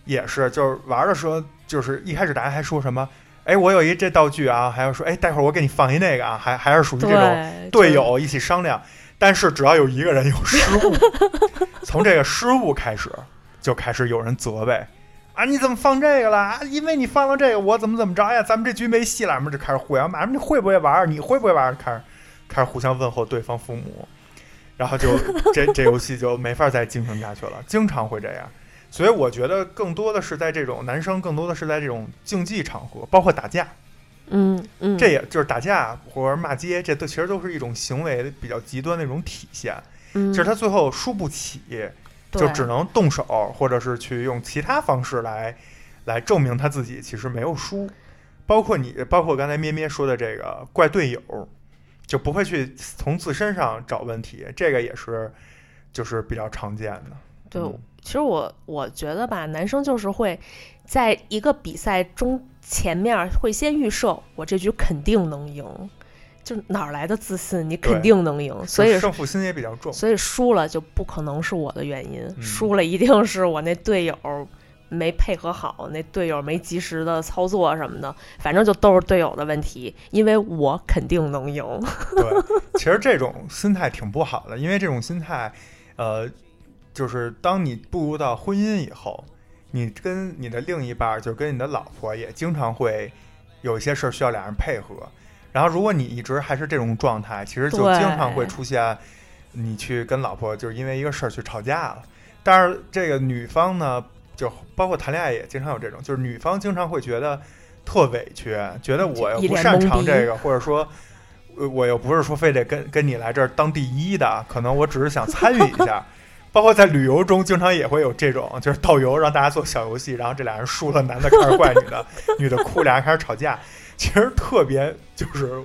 也是，就是玩的时候，就是一开始大家还说什么，哎，我有一这道具啊，还要说，哎，待会儿我给你放一那个啊，还还是属于这种，队友一起商量，但是只要有一个人有失误，从这个失误开始，就开始有人责备啊，你怎么放这个了？啊，因为你放了这个，我怎么怎么着呀？咱们这局没戏了，我们就开始互相骂，你会不会玩？你会不会玩？开始开始互相问候对方父母，然后就 这这游戏就没法再进行下去了，经常会这样。所以我觉得更多的是在这种男生，更多的是在这种竞技场合，包括打架，嗯嗯，这也就是打架或者骂街，这都其实都是一种行为比较极端的一种体现。嗯就是他最后输不起，就只能动手，或者是去用其他方式来来证明他自己其实没有输。包括你，包括刚才咩咩说的这个怪队友，就不会去从自身上找问题，这个也是就是比较常见的。对嗯其实我我觉得吧，男生就是会在一个比赛中前面会先预设我这局肯定能赢，就哪儿来的自信？你肯定能赢，所以胜负心也比较重。所以输了就不可能是我的原因，嗯输了一定是我那队友没配合好，那队友没及时的操作什么的，反正就都是队友的问题，因为我肯定能赢。对，其实这种心态挺不好的，因为这种心态，呃，就是当你步入到婚姻以后，你跟你的另一半儿，就跟你的老婆，也经常会有一些事儿需要俩人配合。然后，如果你一直还是这种状态，其实就经常会出现你去跟老婆就是因为一个事儿去吵架了。但是这个女方呢，就包括谈恋爱也经常有这种，就是女方经常会觉得特委屈，觉得我又不擅长这个，或者说。呃我又不是说非得跟跟你来这儿当第一的，可能我只是想参与一下。包括在旅游中，经常也会有这种，就是导游让大家做小游戏，然后这俩人输了，男的开始怪女的，女的哭，俩人开始吵架，其实特别就是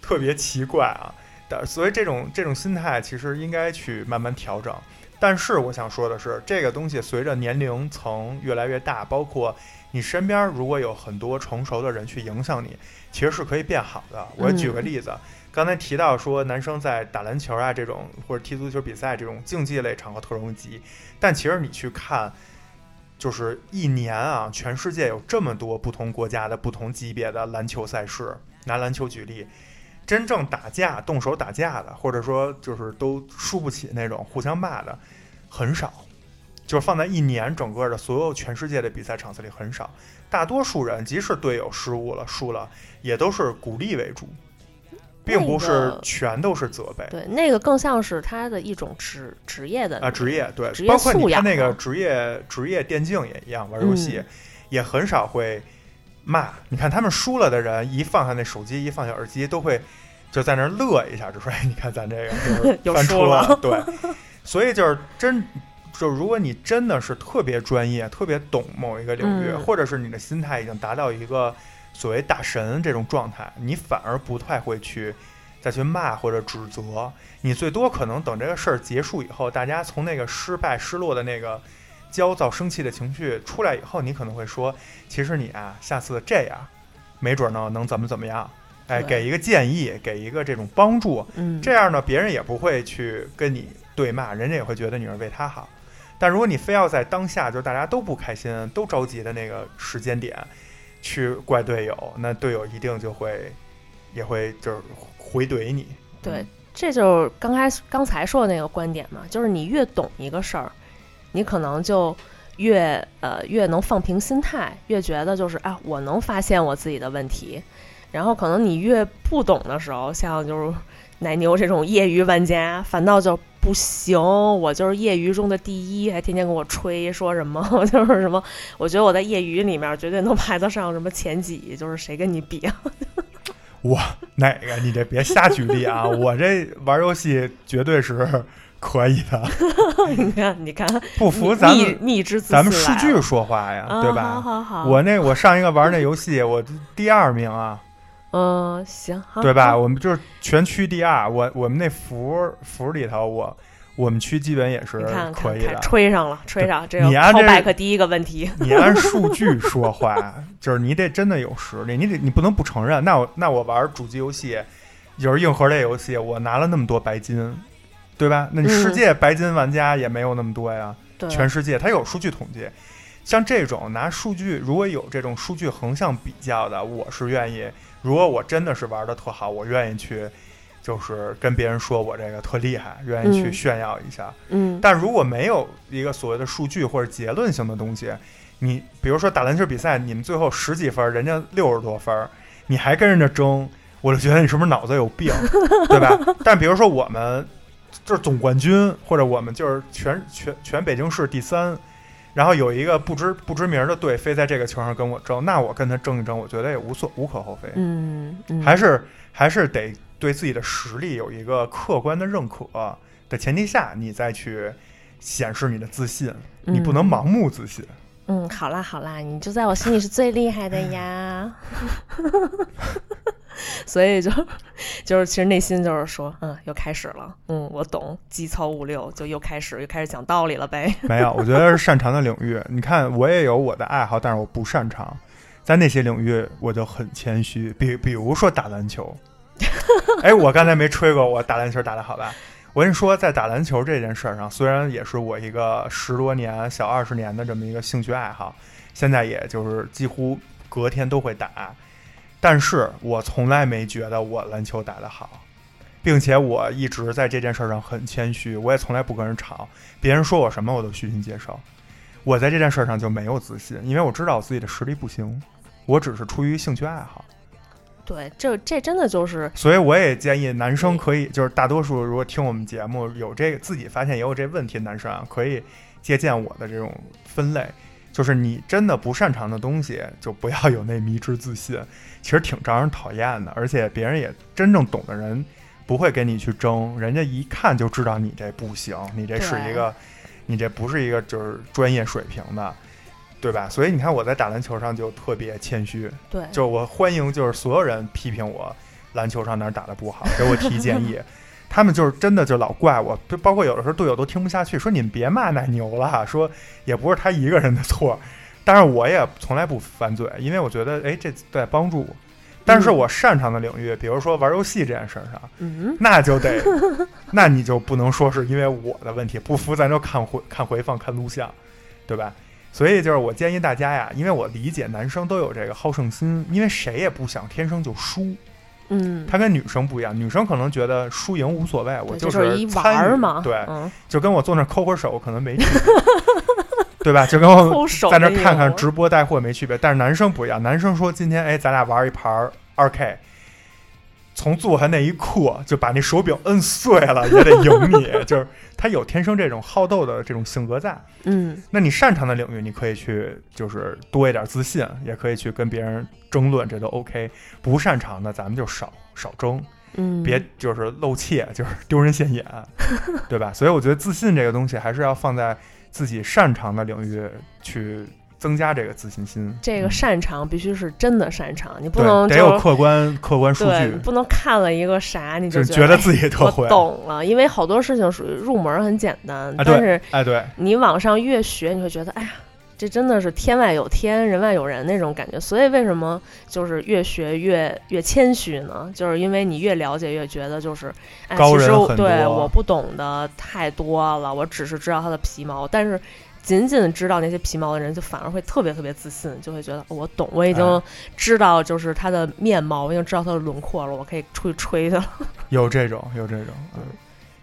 特别奇怪啊。但所以这种这种心态其实应该去慢慢调整。但是我想说的是，这个东西随着年龄层越来越大，包括你身边如果有很多成熟的人去影响你，其实是可以变好的。我举个例子，刚才提到说男生在打篮球啊这种或者踢足球比赛这种竞技类场合特容易急，但其实你去看，就是一年啊，全世界有这么多不同国家的不同级别的篮球赛事，拿篮球举例。真正打架、动手打架的，或者说就是都输不起那种互相骂的，很少。就是放在一年整个的所有全世界的比赛场次里很少。大多数人即使队友失误了、输了，也都是鼓励为主，并不是全都是责备。对，那个更像是他的一种职职业的啊，职业对职，业包括你看那个职业职业电竞也一样，玩游戏、嗯也很少会骂。你看他们输了的人，一放下那手机，一放下耳机，都会就在那儿乐一下，就说：“哎，你看咱这个就是 又翻车输了对，所以就是真，就如果你真的是特别专业、特别懂某一个领域，嗯或者是你的心态已经达到一个所谓大神这种状态，你反而不太会去再去骂或者指责。你最多可能等这个事儿结束以后，大家从那个失败、失落的那个焦躁、生气的情绪出来以后，你可能会说，其实你啊，下次这样，没准呢能怎么怎么样。哎，给一个建议，给一个这种帮助，嗯，这样呢，别人也不会去跟你对骂，人家也会觉得你是为他好。但如果你非要在当下，就是大家都不开心、都着急的那个时间点，去怪队友，那队友一定就会也会就是回怼你。对，这就是刚开刚才说的那个观点嘛，就是你越懂一个事儿，你可能就越呃越能放平心态，越觉得就是啊，我能发现我自己的问题。然后可能你越不懂的时候，像就是奶牛这种业余玩家，反倒就不行，我就是业余中的第一，还天天跟我吹说什么 就是什么，我觉得我在业余里面绝对能排得上什么前几，就是谁跟你比啊？我哪个？你这别瞎举例啊！我这玩游戏绝对是可以的，你看，你看，不服咱蜜们咱们数据说话呀，啊对吧？好好好，我那我上一个玩那游戏，我第二名啊，嗯行，好对吧？我们就是全区第二，我我们那服服里头，我我们区基本也是可以的。吹上了，吹上，这个你按这 callback 第一个问题，你按数据说话，就是你得真的有实力，你得你不能不承认。那我那我玩主机游戏，就是硬核类游戏，我拿了那么多白金，对吧？那你世嗯界白金玩家也没有那么多呀，对，全世界它有数据统计。像这种拿数据，如果有这种数据横向比较的，我是愿意。如果我真的是玩的特好，我愿意去，就是跟别人说我这个特厉害，愿意去嗯炫耀一下。嗯，但如果没有一个所谓的数据或者结论性的东西，你比如说打篮球比赛，你们最后十几分，人家六十多分，你还跟人家争，我就觉得你是不是脑子有病，对吧？但比如说我们就是总冠军，或者我们就是全全全北京市第三，然后有一个不知不知名的队非在这个球上跟我争，那我跟他争一争，我觉得也无所无可厚非，嗯嗯，还是还是得对自己的实力有一个客观的认可的前提下，你再去显示你的自信，你不能嗯盲目自信。嗯，好啦好啦，你就在我心里是最厉害的呀。所以就就是其实内心就是说，嗯，又开始了，嗯，我懂，基操五六，就又开始又开始讲道理了呗。没有，我觉得是擅长的领域。你看，我也有我的爱好，但是我不擅长，在那些领域我就很谦虚。比比如说打篮球，哎，我刚才没吹过我打篮球打得好吧？我跟你说，在打篮球这件事儿上，虽然也是我一个十多年、小二十年的这么一个兴趣爱好，现在也就是几乎隔天都会打，但是我从来没觉得我篮球打得好，并且我一直在这件事儿上很谦虚，我也从来不跟人吵，别人说我什么我都虚心接受。我在这件事儿上就没有自信，因为我知道我自己的实力不行，我只是出于兴趣爱好。对，这这真的就是所以我也建议男生可以，就是大多数如果听我们节目有这个自己发现也有这问题的男生啊，可以借鉴我的这种分类，就是你真的不擅长的东西，就不要有那迷之自信，其实挺招人讨厌的，而且别人也真正懂的人不会跟你去争，人家一看就知道你这不行，你这是一个，你这不是一个就是专业水平的。对吧？所以你看我在打篮球上就特别谦虚，对，就我欢迎就是所有人批评我篮球上哪儿打的不好，给我提建议。他们就是真的就老怪我，就包括有的时候队友都听不下去，说你们别骂奶牛了，说也不是他一个人的错。但是我也从来不翻嘴，因为我觉得哎这在帮助我。但是我擅长的领域，比如说玩游戏这件事儿上，嗯，那就得，那你就不能说是因为我的问题，不服咱就看回看回放看录像，对吧？所以就是我建议大家呀，因为我理解男生都有这个好胜心，因为谁也不想天生就输。嗯，他跟女生不一样，女生可能觉得输赢无所谓，我就是一玩参与嘛，对，嗯，就跟我坐那抠抠手可能没区别，对吧？就跟我在那看看直播带货没区别。但是男生不一样，男生说今天哎，咱俩玩一盘二 K，从坐下那一刻就把那手柄摁碎了也得赢你，就是他有天生这种好斗的这种性格在。嗯那你擅长的领域，你可以去就是多一点自信，也可以去跟别人争论，这都 OK。不擅长的，咱们就少少争，嗯，别就是露怯，就是丢人现眼，对吧？所以我觉得自信这个东西还是要放在自己擅长的领域去增加这个自信心。这个嗯擅长必须是真的擅长，你不能得有客观客观数对，据你，不能看了一个啥你就觉觉得自己特我会。懂了，因为好多事情属于入门很简单，啊，但是，哎，对，你往上越学，你会觉得，哎呀，这真的是天外有天，人外有人那种感觉。所以为什么就是越学越越谦虚呢？就是因为你越了解，越觉得就是，哎，其实对我不懂的太多了，我只是知道它的皮毛，但是。仅仅知道那些皮毛的人，就反而会特别特别自信，就会觉得、哦我懂，我已经哎知道就是它的面貌，我已经知道它的轮廓了，我可以出去吹去了。有这种，有这种，嗯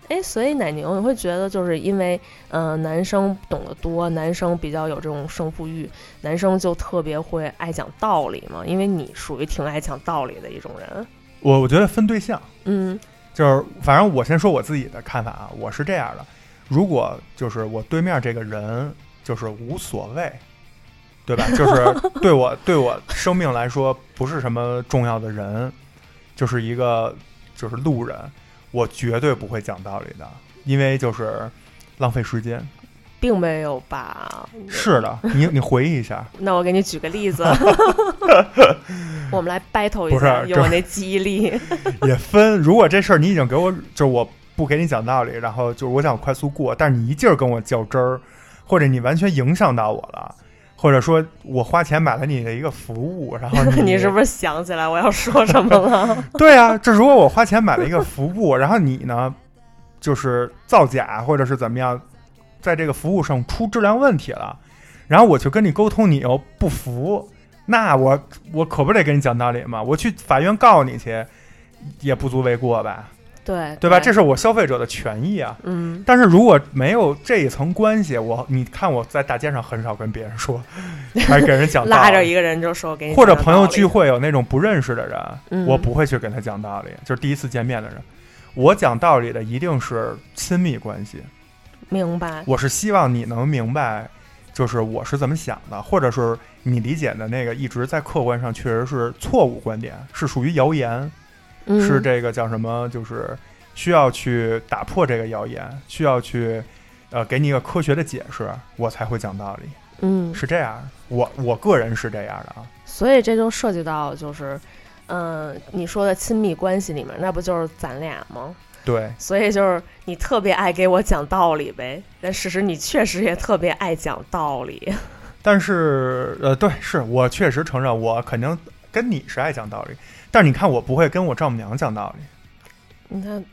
哎，所以奶牛，你会觉得就是因为，呃，男生懂得多，男生比较有这种胜负欲，男生就特别会爱讲道理嘛？因为你属于挺爱讲道理的一种人。我我觉得分对象，嗯就是反正我先说我自己的看法啊，我是这样的，如果就是我对面这个人就是无所谓，对吧？就是对我对我生命来说不是什么重要的人，就是一个就是路人，我绝对不会讲道理的，因为就是浪费时间。并没有吧？是的，你你回忆一下，那我给你举个例子，我们来 battle 一下，用我那记忆力。也分。如果这事儿你已经给我，就是我不给你讲道理，然后就是我想快速过，但是你一劲儿跟我较真儿，或者你完全影响到我了，或者说我花钱买了你的一个服务，然后你你是不是想起来我要说什么了？对啊，这如果我花钱买了一个服务，然后你呢，就是造假或者是怎么样，在这个服务上出质量问题了，然后我去跟你沟通，你又不服，那我我可不得跟你讲道理吗？我去法院告你去，也不足为过吧，对对吧？这是我消费者的权益啊。嗯，但是如果没有这一层关系，我你看我在大街上很少跟别人说，还给人讲道理拉着一个人就说给你或者朋友聚，会有那种不认识的人，嗯我不会去跟他讲道理，就是第一次见面的人。我讲道理的一定是亲密关系，明白？我是希望你能明白，就是我是怎么想的，或者是你理解的那个一直在客观上确实是错误观点，是属于谣言，嗯是这个叫什么，就是需要去打破这个谣言，需要去呃给你一个科学的解释，我才会讲道理，嗯，是这样。我我个人是这样的啊，所以这就涉及到就是，嗯、你说的亲密关系里面，那不就是咱俩吗？对。所以就是你特别爱给我讲道理呗，但事实你确实也特别爱讲道理。但是，呃，对，是我确实承认，我肯定跟你是爱讲道理，但是你看，我不会跟我丈母娘讲道理，你看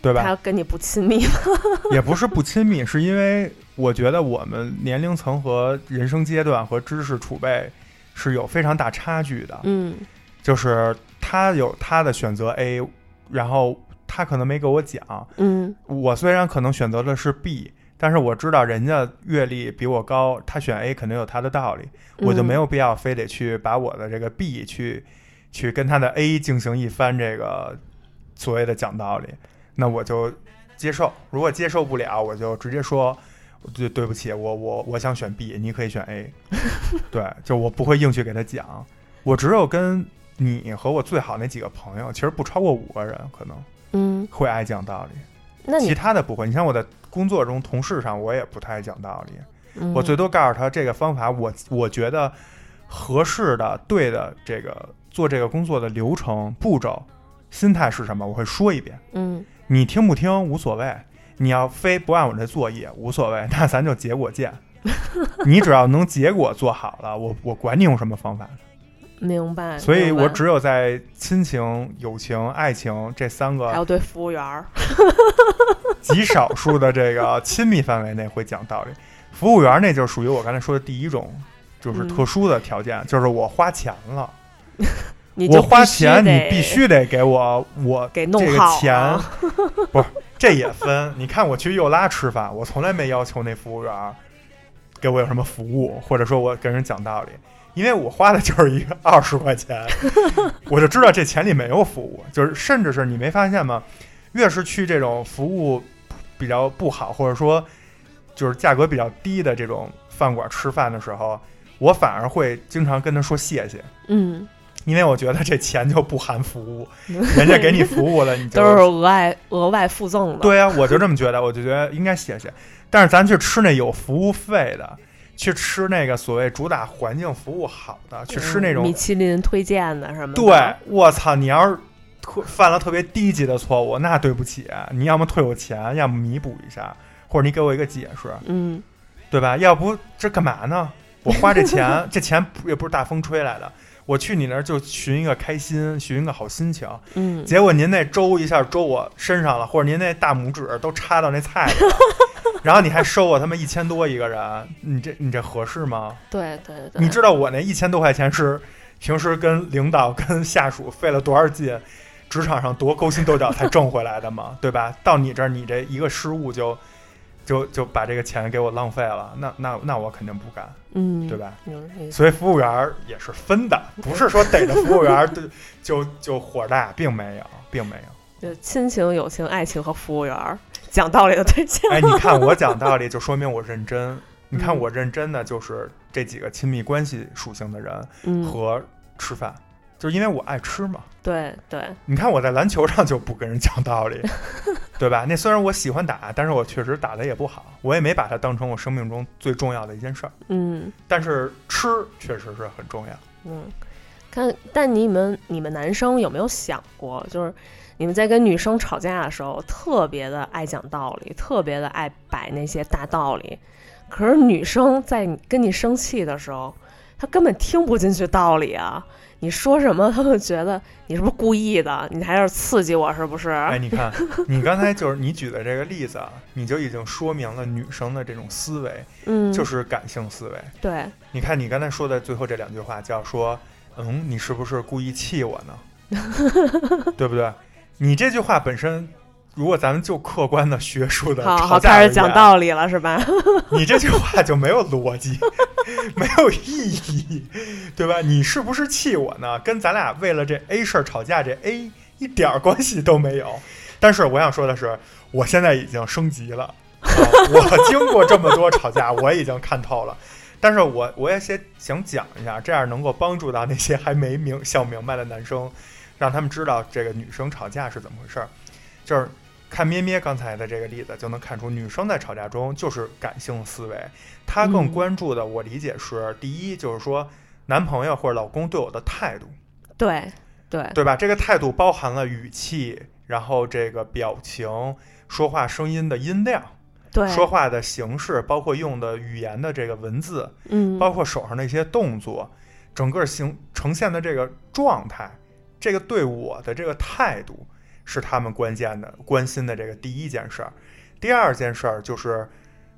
对吧？她跟你不亲密吗？也不是不亲密，是因为我觉得我们年龄层和人生阶段和知识储备是有非常大差距的。嗯就是他有他的选择 A，然后他可能没给我讲，嗯我虽然可能选择的是 B。但是我知道人家阅历比我高，他选 A 肯定有他的道理，我就没有必要非得去把我的这个 B 去去跟他的 A 进行一番这个所谓的讲道理，那我就接受。如果接受不了，我就直接说，对对不起，我我我想选 B，你可以选 A。对，就我不会硬去给他讲，我只有跟你和我最好那几个朋友，其实不超过五个人，可能嗯，会爱讲道理，其他的不会。你像我在工作中同事上，我也不太爱讲道理。嗯我最多告诉他这个方法，我我觉得合适的、对的这个做这个工作的流程步骤、心态是什么，我会说一遍。嗯你听不听无所谓，你要非不按我这做也无所谓，那咱就结果见。你只要能结果做好了，我我管你用什么方法。明白，所以我只有在亲情、友情、爱情这三个还有对服务员儿，极少数的这个亲密范围内会讲道理。服务员那就属于我刚才说的第一种，就是嗯特殊的条件，就是我花钱了，你我花钱你必须得给我我给弄这个好钱啊，不是这也分。你看我去右拉吃饭，我从来没要求那服务员给我有什么服务，或者说我跟人讲道理。因为我花的就是一个二十块钱，我就知道这钱里没有服务，就是甚至是你没发现吗？越是去这种服务比较不好，或者说就是价格比较低的这种饭馆吃饭的时候，我反而会经常跟他说谢谢，嗯，因为我觉得这钱就不含服务，人家给你服务了，你就都是额外额外附赠的。对啊、我就这么觉得，我就觉得应该谢谢。但是咱去吃那有服务费的，去吃那个所谓主打环境服务好的，去吃那种嗯米其林推荐的什么的。对，我操！你要是特犯了特别低级的错误，那对不起，你要么退我钱，要么弥补一下，或者你给我一个解释，嗯，对吧？要不这干嘛呢？我花这钱，这钱也不是大风吹来的，我去你那儿就寻一个开心，寻一个好心情。嗯，结果您那粥一下粥我身上了，或者您那大拇指都插到那菜里了，然后你还收我他妈一千多一个人，你这你这合适吗？对对对，你知道我那一千多块钱是平时跟领导、跟下属费了多少劲，职场上多勾心斗角才挣回来的吗？对吧？到你这儿，你这一个失误就就就把这个钱给我浪费了，那那那我肯定不干，嗯，对吧？所以服务员儿也是分的，不是说逮着服务员儿就就就火大，并没有，并没有。就亲情、友情、爱情和服务员儿，讲道理的对象。哎，你看我讲道理，就说明我认真。你看嗯我认真的就是这几个亲密关系属性的人嗯，和吃饭，就是因为我爱吃嘛。对对，你看我在篮球上就不跟人讲道理，对吧？那虽然我喜欢打，但是我确实打的也不好，我也没把它当成我生命中最重要的一件事儿。嗯但是吃确实是很重要。嗯，看，但你们你们男生有没有想过，就是你们在跟女生吵架的时候，特别的爱讲道理，特别的爱摆那些大道理，可是女生在跟你生气的时候，她根本听不进去道理啊。你说什么，他都觉得你是不是故意的？你还要刺激我是不是？哎，你看，你刚才就是你举的这个例子啊，你就已经说明了女生的这种思维嗯，就是感性思维。对，你看你刚才说的最后这两句话，叫说，嗯，你是不是故意气我呢？对不对？你这句话本身，如果咱们就客观的学术的好好吵架而开始讲道理了是吧？你这句话就没有逻辑，没有意义，对吧？你是不是气我呢？跟咱俩为了这 A 事儿吵架，这 A 一点儿关系都没有。但是我想说的是，我现在已经升级了，啊、我经过这么多吵架，我已经看透了。但是我我也先想讲一下，这样能够帮助到那些还没明想明白的男生，让他们知道这个女生吵架是怎么回事儿。就是看咩咩刚才的这个例子，就能看出女生在吵架中就是感性思维，她更嗯关注的，我理解是第一就是说男朋友或者老公对我的态度，对对。对吧？这个态度包含了语气，然后这个表情、说话声音的音量、对，说话的形式，包括用的语言的这个文字，嗯，包括手上的一些动作，整个形呈现的这个状态，这个对我的这个态度，是他们关键的关心的这个第一件事儿。第二件事儿就是，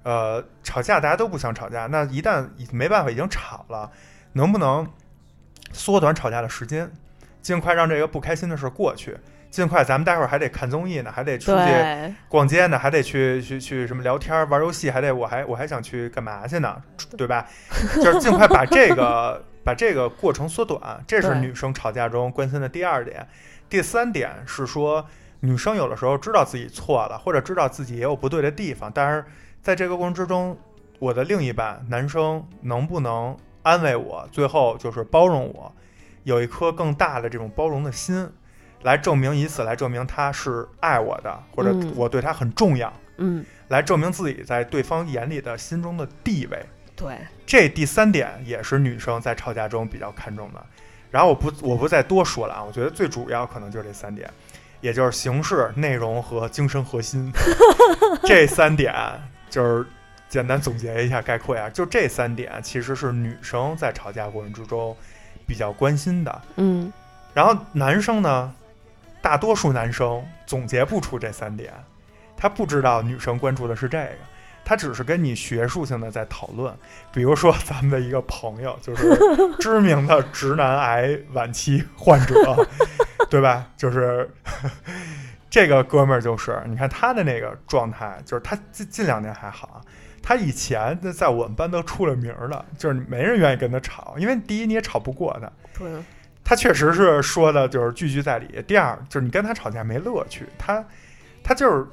呃，吵架大家都不想吵架，那一旦已没办法已经吵了，能不能缩短吵架的时间，尽快让这个不开心的事儿过去？尽快，咱们待会儿还得看综艺呢，还得出去逛街呢，还得去去去什么聊天儿、玩游戏，还得我还我还想去干嘛去呢，对吧？就是尽快把这个把这个过程缩短，这是女生吵架中关心的第二点。第三点是说，女生有的时候知道自己错了，或者知道自己也有不对的地方，但是在这个过程之中，我的另一半男生能不能安慰我，最后就是包容我，有一颗更大的这种包容的心，来证明以此来证明他是爱我的，或者嗯我对他很重要，嗯来证明自己在对方眼里的心中的地位。对这第三点也是女生在吵架中比较看重的。然后我不我不再多说了啊，我觉得最主要可能就是这三点，也就是形式、内容和精神核心。这三点，就是简单总结一下概括一下，就这三点其实是女生在吵架过程之中比较关心的。嗯。然后男生呢，大多数男生总结不出这三点，他不知道女生关注的是这个，他只是跟你学术性的在讨论。比如说 咱们的一个朋友，就是知名的直男癌晚期患者，对吧？就是 这个哥们儿，就是你看他的那个状态，就是他近近两年还好啊。他以前在我们班都出了名儿了，就是没人愿意跟他吵，因为第一你也吵不过他，对他确实是说的就是句句在理。第二就是你跟他吵架没乐趣，他他就是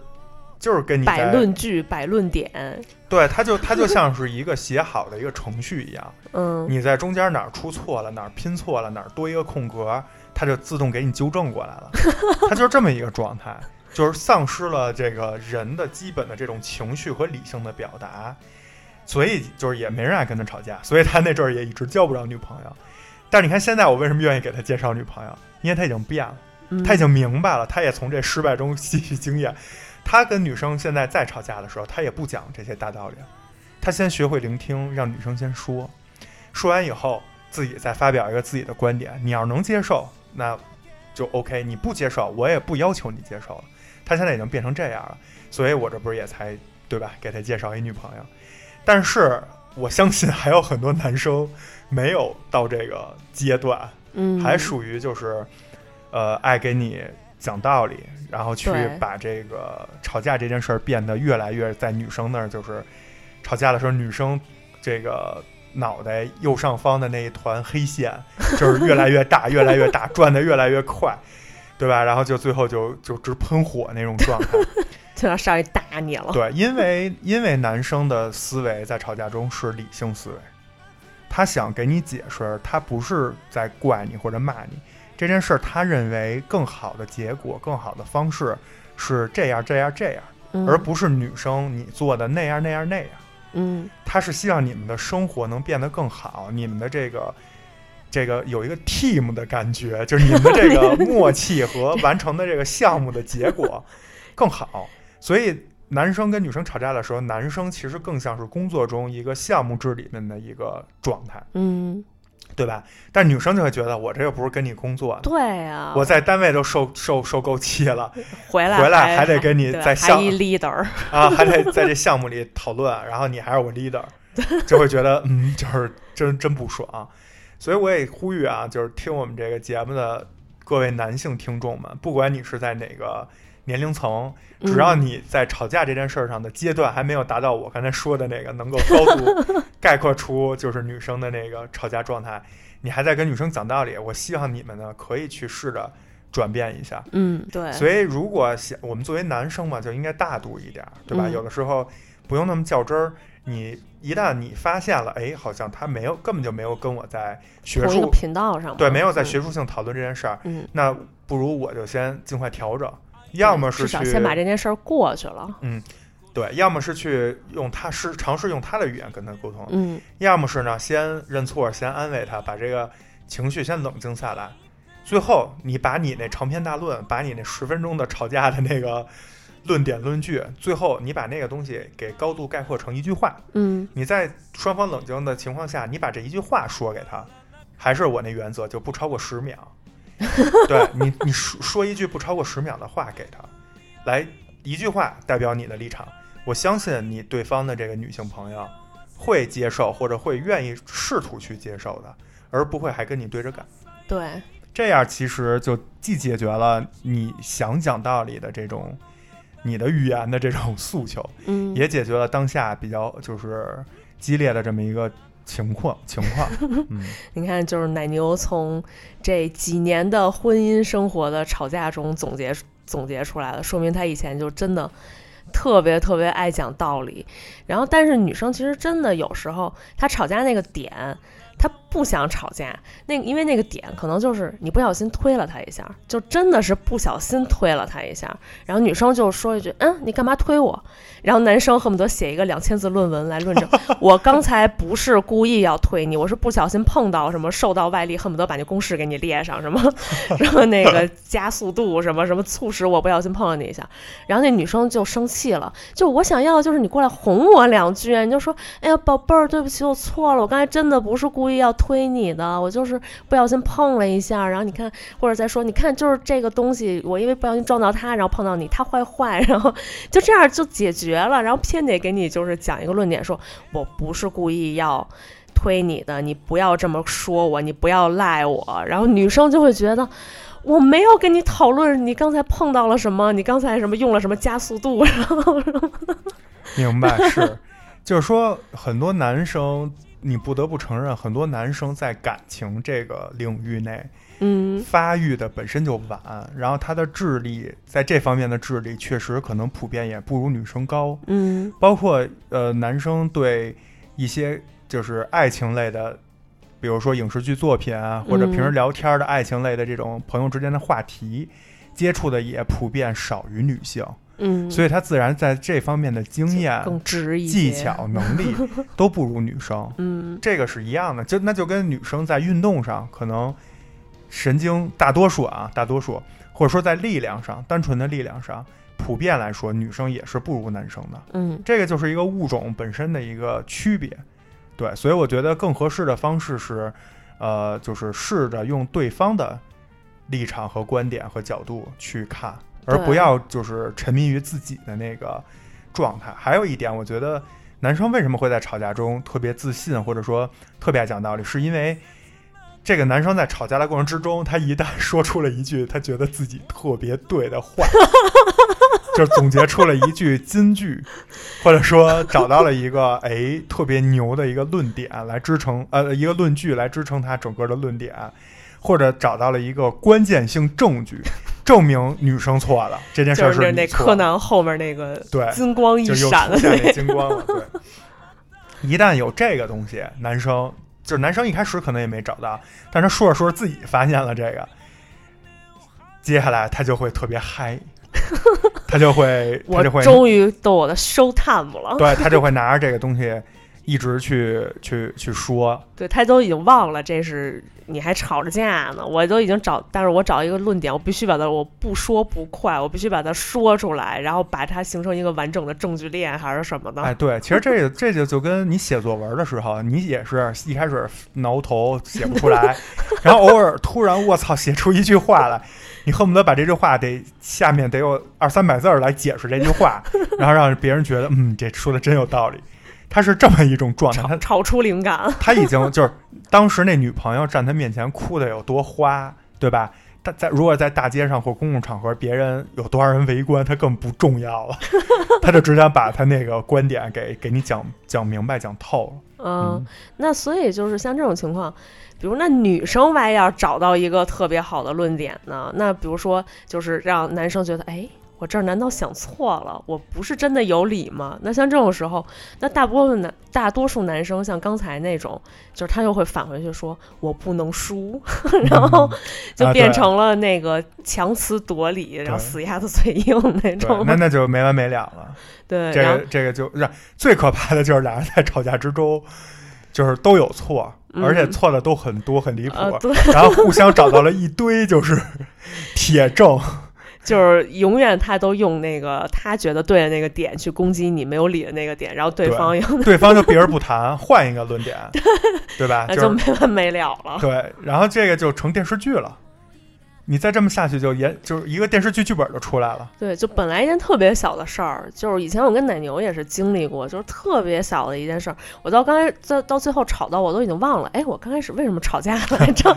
就是跟你摆论据、摆论点，对，它就它就像是一个写好的一个程序一样，嗯，你在中间哪儿出错了，哪儿拼错了，哪儿多一个空格，它就自动给你纠正过来了。它就是这么一个状态，就是丧失了这个人的基本的这种情绪和理性的表达，所以就是也没人爱跟他吵架，所以他那阵儿也一直交不着女朋友。但是你看现在我为什么愿意给他介绍女朋友？因为他已经变了。嗯他已经明白了，他也从这失败中吸取经验。他跟女生现在再吵架的时候，他也不讲这些大道理，他先学会聆听，让女生先说，说完以后自己再发表一个自己的观点。你要是能接受，那就 OK；你不接受，我也不要求你接受了。他现在已经变成这样了，所以我这不是也才对吧？给他介绍一女朋友，但是我相信还有很多男生没有到这个阶段，嗯，还属于就是，呃，爱给你讲道理，然后去把这个吵架这件事儿变得越来越在女生那儿，就是吵架的时候，女生这个脑袋右上方的那一团黑线，就是越来越大，越来越大，转得越来越快，对吧？然后就最后就就直喷火那种状态。就要上去打你了。对，因为因为男生的思维在吵架中是理性思维，他想给你解释，他不是在怪你或者骂你这件事儿，他认为更好的结果、更好的方式是这样、这样、这样，嗯而不是女生你做的那样、那样、那样。嗯他是希望你们的生活能变得更好，你们的这个这个有一个 team 的感觉，就是你们的这个 默契和完成的这个项目的结果 更好。所以男生跟女生吵架的时候，男生其实更像是工作中一个项目制里面的一个状态，嗯，对吧？但女生就会觉得我这又不是跟你工作，对啊，我在单位都受受受够气了回来回来还还得跟你在项还一 leader，啊，还得在这项目里讨论，然后你还是我 leader，就会觉得嗯，就是真真不爽。所以我也呼吁啊，就是听我们这个节目的各位男性听众们，不管你是在哪个年龄层，只要嗯你在吵架这件事儿上的阶段还没有达到我刚才说的那个能够高度概括出就是女生的那个吵架状态，你还在跟女生讲道理，我希望你们呢可以去试着转变一下。嗯，对，所以，如果想我们作为男生嘛，就应该大度一点儿，对吧？嗯有的时候不用那么较真儿。你一旦你发现了，哎，好像他没有，根本就没有跟我在学术频道上，对，没有在嗯学术性讨论这件事儿，嗯，那不如我就先尽快调整，要么是去至少先把这件事儿过去了。嗯对，要么是去用他是尝试用他的语言跟他沟通，嗯要么是呢先认错，先安慰他，把这个情绪先冷静下来。最后，你把你那长篇大论，把你那十分钟的吵架的那个论点论据，最后你把那个东西给高度概括成一句话。嗯你在双方冷静的情况下，你把这一句话说给他，还是我那原则，就不超过十秒。对你，你说说一句不超过十秒的话给他，来一句话代表你的立场。我相信你对方的这个女性朋友会接受，或者会愿意试图去接受的，而不会还跟你对着干。对，这样其实就既解决了你想讲道理的这种你的语言的这种诉求，嗯，也解决了当下比较就是激烈的这么一个情况情况。嗯，你看，就是奶牛从这几年的婚姻生活的吵架中总结总结出来的，说明他以前就真的特别特别爱讲道理。然后，但是女生其实真的有时候她吵架那个点。她不想吵架，那因为那个点可能就是你不小心推了他一下，就真的是不小心推了他一下，然后女生就说一句：“嗯，你干嘛推我？”然后男生恨不得写一个两千字论文来论证，我刚才不是故意要推你，我是不小心碰到什么受到外力，恨不得把那公式给你列上，什么 什么那个加速度，什么什么促使我不小心碰了你一下。然后那女生就生气了，就我想要的就是你过来哄我两句，你就说，哎呀宝贝儿，对不起，我错了，我刚才真的不是故意要推你的，我就是不小心碰了一下。然后你看，或者再说，你看就是这个东西，我因为不小心撞到它，然后碰到你，它坏坏，然后就这样就解决了，然后偏得给你就是讲一个论点，说我不是故意要推你的，你不要这么说我，你不要赖我。然后女生就会觉得。我没有跟你讨论你刚才碰到了什么，你刚才什么用了什么加速度，然后明白是，就是说很多男生，你不得不承认，很多男生在感情这个领域内，嗯，嗯发育的本身就晚，然后他的智力在这方面的智力确实可能普遍也不如女生高，嗯。包括呃男生对一些就是爱情类的，比如说影视剧作品啊，或者平时嗯。聊天的爱情类的这种朋友之间的话题，接触的也普遍少于女性，嗯，所以他自然在这方面的经验、更直一技，巧、能力 都不如女生。嗯。这个是一样的，就那就跟女生在运动上可能神经大多数啊，大多数或者说在力量上，单纯的力量上，普遍来说，女生也是不如男生的。嗯。这个就是一个物种本身的一个区别，对，所以我觉得更合适的方式是，呃，就是试着用对方的立场和观点和角度去看，而不要就是沉迷于自己的那个状态。还有一点，我觉得男生为什么会在吵架中特别自信，或者说特别爱讲道理，是因为。这个男生在吵架的过程之中，他一旦说出了一句他觉得自己特别对的话，就总结出了一句金句，或者说找到了一个哎特别牛的一个论点来支撑，呃，一个论据来支撑他整个的论点，或者找到了一个关键性证据，证明女生错了这件事儿是那柯南后面那个对金光一闪的那那 金光了。对，一旦有这个东西，男生就是男生一开始可能也没找到，但是说着说着自己发现了这个，接下来他就会特别嗨，他就会他就会终于到我的 show time 了。对他就会拿着这个东西一直去去去说，对他都已经忘了这是你还吵着架呢，我都已经找，但是我找一个论点，我必须把它，我不说不快，我必须把它说出来，然后把它形成一个完整的证据链还是什么的。哎，对，其实这个这就就跟你写作文的时候，你也是一开始挠头写不出来，然后偶尔突然我操写出一句话来，你恨不得把这句话得下面得有二三百字儿来解释这句话，然后让别人觉得嗯这说的真有道理。他是这么一种状态，他炒炒出灵感，他已经就是当时那女朋友站他面前哭的有多花，对吧？他在如果在大街上或公共场合，别人有多少人围观，他更不重要了，他就只想把他那个观点给给你讲讲明白、讲透了。嗯，那所以就是像这种情况，比如那女生万一要找到一个特别好的论点呢，那比如说就是让男生觉得，哎，我这儿难道想错了？我不是真的有理吗？那像这种时候，那大部分男大多数男生像刚才那种，就是他又会返回去说我不能输，然后就变成了那个强词夺理，然后死鸭子嘴硬那，种。那那就没完没了了。对，这个这个就让最可怕的就是俩人在吵架之中，就是都有错，嗯而且错的都很多很离谱，呃，然后互相找到了一堆就是铁证。就是永远他都用那个他觉得对的那个点去攻击你没有理的那个点，然后对对方又对方就 避而不谈，换一个论点，对吧？那就就没完 没了了。对，然后这个就成电视剧了。你再这么下去，就演就是一个电视剧剧本就出来了。对，就本来一件特别小的事儿，就是以前我跟奶牛也是经历过，就是特别小的一件事儿，我到刚才到到最后吵到我都已经忘了，哎，我刚开始为什么吵架来着？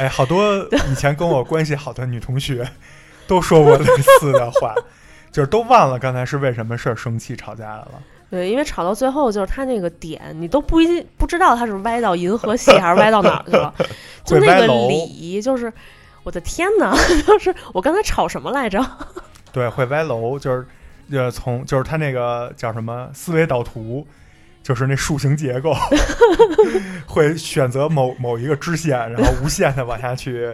哎，好多以前跟我关系好的女同学都说过类似的话，就是都忘了刚才是为什么事儿生气吵架来了。对，因为吵到最后就是他那个点，你都不一定不知道他是歪到银河系还是歪到哪儿去了，就那个理，就是我的天哪，就是我刚才吵什么来着？对，会歪楼，就是呃，从就是他那个叫什么思维导图，就是那树形结构，会选择某某一个支线，然后无限的往下去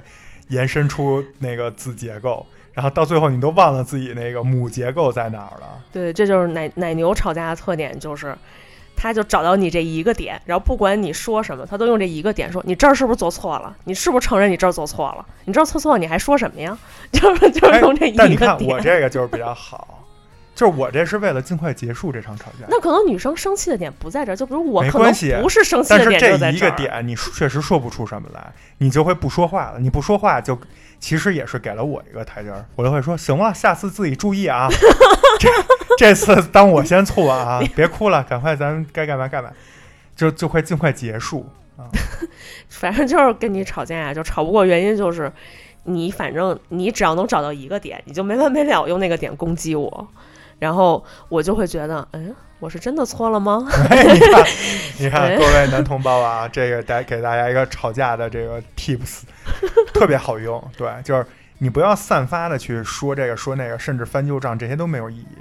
延伸出那个子结构，然后到最后你都忘了自己那个母结构在哪儿了。对，这就是奶奶牛吵架的特点，就是他就找到你这一个点，然后不管你说什么，他都用这一个点说你这儿是不是做错了？你是不是承认你这儿做错了？你这儿错错，你还说什么呀？就是就是哎用这一但你。看我这个就是比较好，就是我这是为了尽快结束这场吵架。那可能女生生气的点不在这儿，就比如我可能没关系不是生气的点但是这一。个点，你确实说不出什么来，你就会不说话了。你不说话就，其实也是给了我一个台阶儿，我就会说行了，下次自己注意啊。这这次当我先错啊，别 哭了，赶快咱该干嘛干嘛，就就会尽快结束啊。反正就是跟你吵架呀，就吵不过，原因就是你反正你只要能找到一个点，你就没完没了用那个点攻击我，然后我就会觉得，嗯，我是真的错了吗？哎，你看，你看，哎各位男同胞啊，这个带给大家一个吵架的这个 tips，特别好用。对，就是你不要散发的去说这个说那个，甚至翻旧账，这些都没有意义。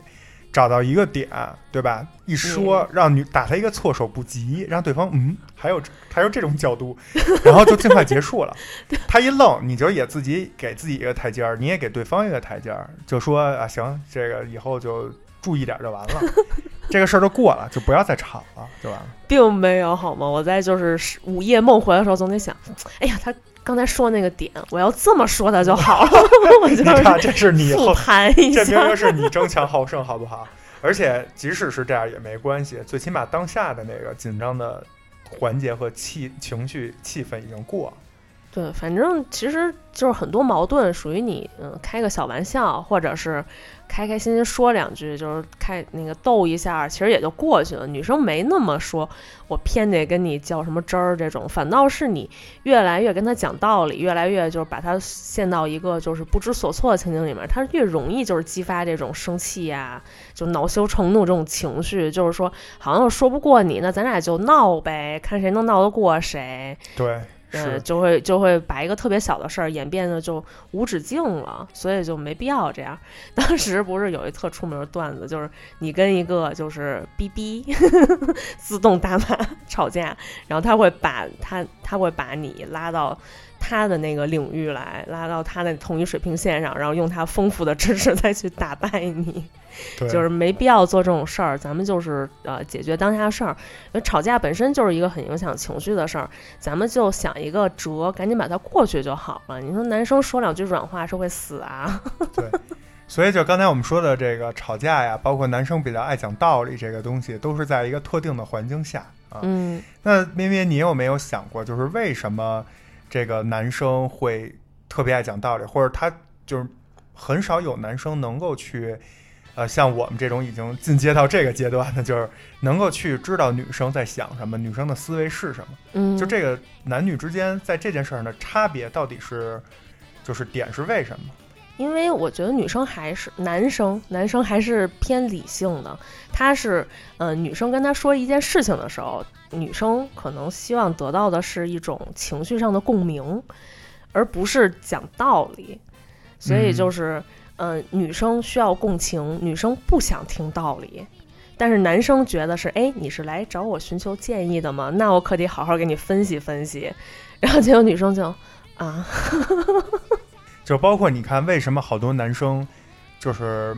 找到一个点，对吧？一说让女打他一个措手不及，让对方嗯，还有还有这种角度，然后就尽快结束了。他一愣，你就也自己给自己一个台阶儿，你也给对方一个台阶儿，就说啊，行，这个以后就注意点就完了，这个事儿就过了，就不要再吵了，就完了。并没有好吗？我在就是午夜梦回的时候，总得想，哎呀，他刚才说那个点，我要这么说他就好了。我就你看，这是你复，盘一下这明明。是你争强好胜，好不好？而且即使是这样也没关系，最起码当下的那个紧张的环节和气情绪气氛已经过了。对，反正其实就是很多矛盾属于你，嗯，开个小玩笑，或者是开开心心说两句，就是开那个逗一下，其实也就过去了。女生没那么说，我偏得跟你较什么真儿这种，反倒是你越来越跟他讲道理，越来越就是把他陷到一个就是不知所措的情景里面，他越容易就是激发这种生气呀、就恼羞成怒这种情绪，就是说好像我说不过你，那咱俩就闹呗，看谁能闹得过谁。对，呃，就会就会把一个特别小的事儿演变的就无止境了，所以就没必要这样。当时不是有一特出名的段子，就是你跟一个就是哔哔自动打码 吵架，然后他会把他他会把你拉到。他的那个领域来，拉到他的同一水平线上，然后用他丰富的知识再去打败你。就是没必要做这种事儿，咱们就是呃解决当下的事儿。因为吵架本身就是一个很影响情绪的事儿，咱们就想一个辙，赶紧把它过去就好了。你说男生说两句软话是会死啊？对，所以就刚才我们说的这个吵架呀，包括男生比较爱讲道理这个东西，都是在一个特定的环境下啊。嗯那咩咩，你有没有想过，就是为什么这个男生会特别爱讲道理，或者他就是很少有男生能够去，呃，像我们这种已经进阶到这个阶段的，就是能够去知道女生在想什么，女生的思维是什么。嗯，就这个男女之间在这件事上的差别到底是，就是点是为什么？因为我觉得女生还是男生，男生还是偏理性的。他是，呃，女生跟他说一件事情的时候，女生可能希望得到的是一种情绪上的共鸣，而不是讲道理。所以就是，嗯、女生需要共情，女生不想听道理。但是男生觉得是，哎，你是来找我寻求建议的吗？那我可得好好给你分析分析。然后结果女生就，啊，就包括你看，为什么好多男生就是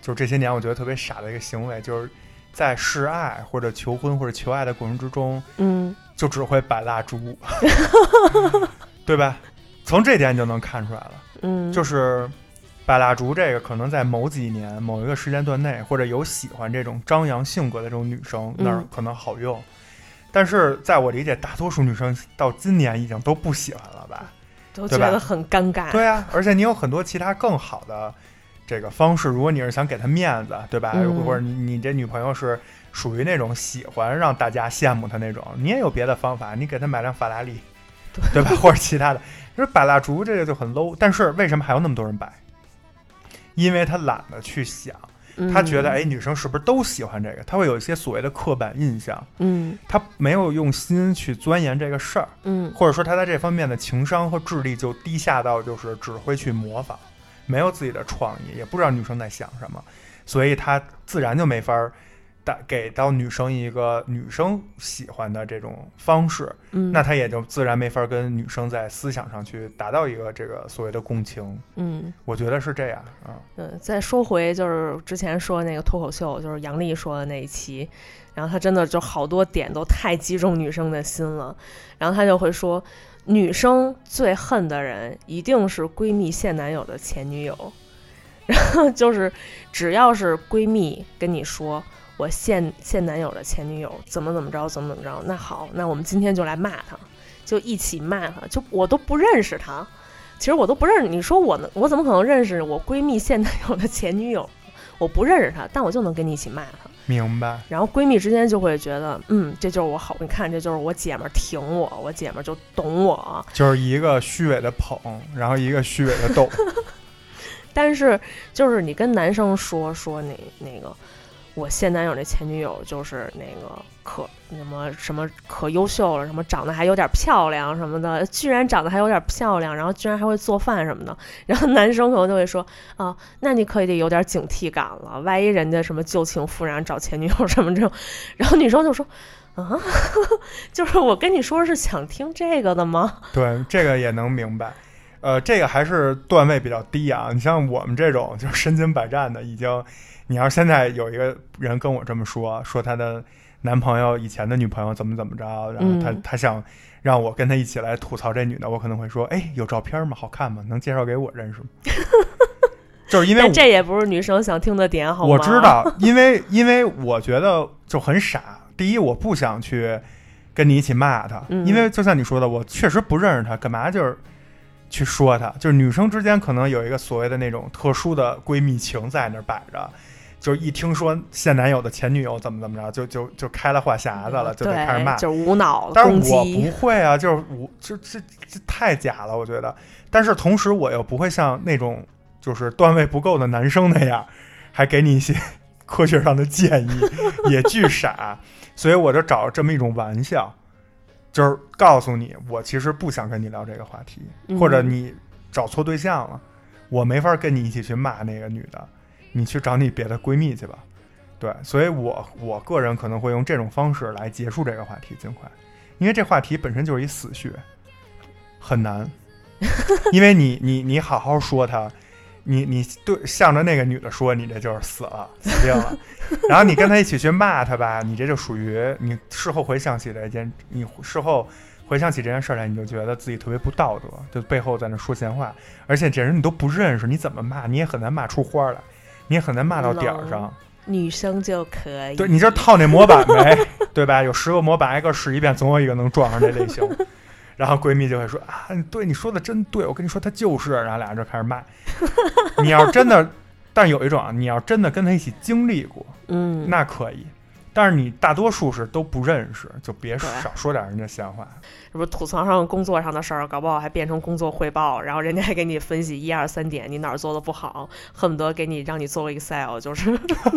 就这些年我觉得特别傻的一个行为，就是在示爱或者求婚或者求爱的过程之中，嗯就只会摆蜡烛，对吧？从这点你就能看出来了，嗯，就是摆蜡烛这个可能在某几年某一个时间段内，或者有喜欢这种张扬性格的这种女生那儿嗯可能好用，但是在我理解，大多数女生到今年已经都不喜欢了吧？都觉得很尴尬。对啊，而且你有很多其他更好的这个方式，如果你是想给她面子，对吧？嗯或者你你这女朋友是属于那种喜欢让大家羡慕她那种，你也有别的方法，你给她买辆法拉利，对吧？或者其他的，就是摆蜡烛这个就很 low。但是为什么还有那么多人摆？因为他懒得去想，嗯，他觉得哎，女生是不是都喜欢这个？他会有一些所谓的刻板印象，嗯他没有用心去钻研这个事儿。嗯或者说他在这方面的情商和智力就低下到就是只会去模仿，没有自己的创意，也不知道女生在想什么，所以他自然就没法儿带给到女生一个女生喜欢的这种方式，嗯，那他也就自然没法儿跟女生在思想上去达到一个这个所谓的共情。嗯。我觉得是这样啊，嗯，再说回就是之前说那个脱口秀，就是杨笠说的那一期，然后他真的就好多点都太击中女生的心了，然后他就会说，女生最恨的人一定是闺蜜现男友的前女友，然后就是只要是闺蜜跟你说。我现现男友的前女友怎么怎么着，怎么怎么着？那好，那我们今天就来骂他，就一起骂他。就我都不认识他，其实我都不认识。你说我呢？我怎么可能认识我闺蜜现男友的前女友？我不认识他，但我就能跟你一起骂他。明白？然后闺蜜之间就会觉得，嗯，这就是我好，你看，这就是我姐们儿挺我，我姐们儿就懂我。就是一个虚伪的捧，然后一个虚伪的逗，但是就是你跟男生说说那那个，我现男友那前女友就是那个可什么什么可优秀了，什么长得还有点漂亮什么的，居然长得还有点漂亮，然后居然还会做饭什么的。然后男生可能就会说啊，那你可以得有点警惕感了，万一人家什么旧情复燃找前女友什么这种。然后女生就说啊，就是我跟你说是想听这个的吗？对，这个也能明白。呃，这个还是段位比较低啊。你像我们这种就是 身经百战的，已经。你要现在有一个人跟我这么说，说他的男朋友以前的女朋友怎么怎么着，然后他他想让我跟他一起来吐槽这女的，我可能会说，哎，有照片吗？好看吗？能介绍给我认识吗？就是因为这也不是女生想听的点，好吗？我知道，因为因为我觉得就很傻。第一，我不想去跟你一起骂他，因为就像你说的，我确实不认识他，干嘛就是。去说她，就是女生之间可能有一个所谓的那种特殊的闺蜜情在那儿摆着，就是一听说现男友的前女友怎么怎么着，就就就开了话匣子了，就得开始骂，就是无脑但是我不会啊，就是我就这这太假了，我觉得。但是同时我又不会像那种就是段位不够的男生那样，还给你一些 科学上的建议，也巨傻，所以我就找这么一种玩笑。就是告诉你，我其实不想跟你聊这个话题，或者你找错对象了，我没法跟你一起去骂那个女的，你去找你别的闺蜜去吧。对，所以我我个人可能会用这种方式来结束这个话题，尽快，因为这话题本身就是一死穴，很难，因为你你你好好说他。你你对向着那个女的说，你这就是死了，死定了。然后你跟她一起去骂她吧，你这就属于你事后回想起这件，你事后回想起这件事来，你就觉得自己特别不道德，就背后在那说闲话。而且这人你都不认识，你怎么骂你也很难骂出花来，你也很难骂到点儿上。女生就可以，对你就套那模板呗，对吧？有十个模板，挨个试一遍，总有一个能撞上这类型。然后闺蜜就会说啊，对你说的真对，我跟你说他就是，然后俩人就开始骂。你要真的，但有一种啊，你要真的跟他一起经历过，嗯，那可以。但是你大多数是都不认识，就别少说点人家闲话。这不吐槽上工作上的事儿，搞不好还变成工作汇报，然后人家还给你分析一二三点，你哪儿做的不好，恨不得给你让你做个 Excel，就是。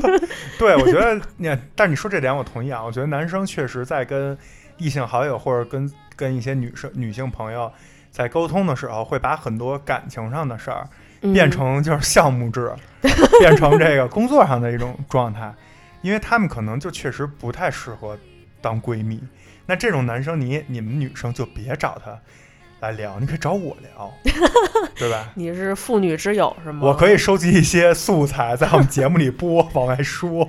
对，我觉得你，但你说这点我同意啊，我觉得男生确实在跟异性好友或者跟。跟一些女生、女性朋友在沟通的时候，会把很多感情上的事儿变成就是项目制，变成这个工作上的一种状态，因为他们可能就确实不太适合当闺蜜。那这种男生，你你们女生就别找他来聊，你可以找我聊，对吧？你是妇女之友是吗？我可以收集一些素材，在我们节目里播，往外说，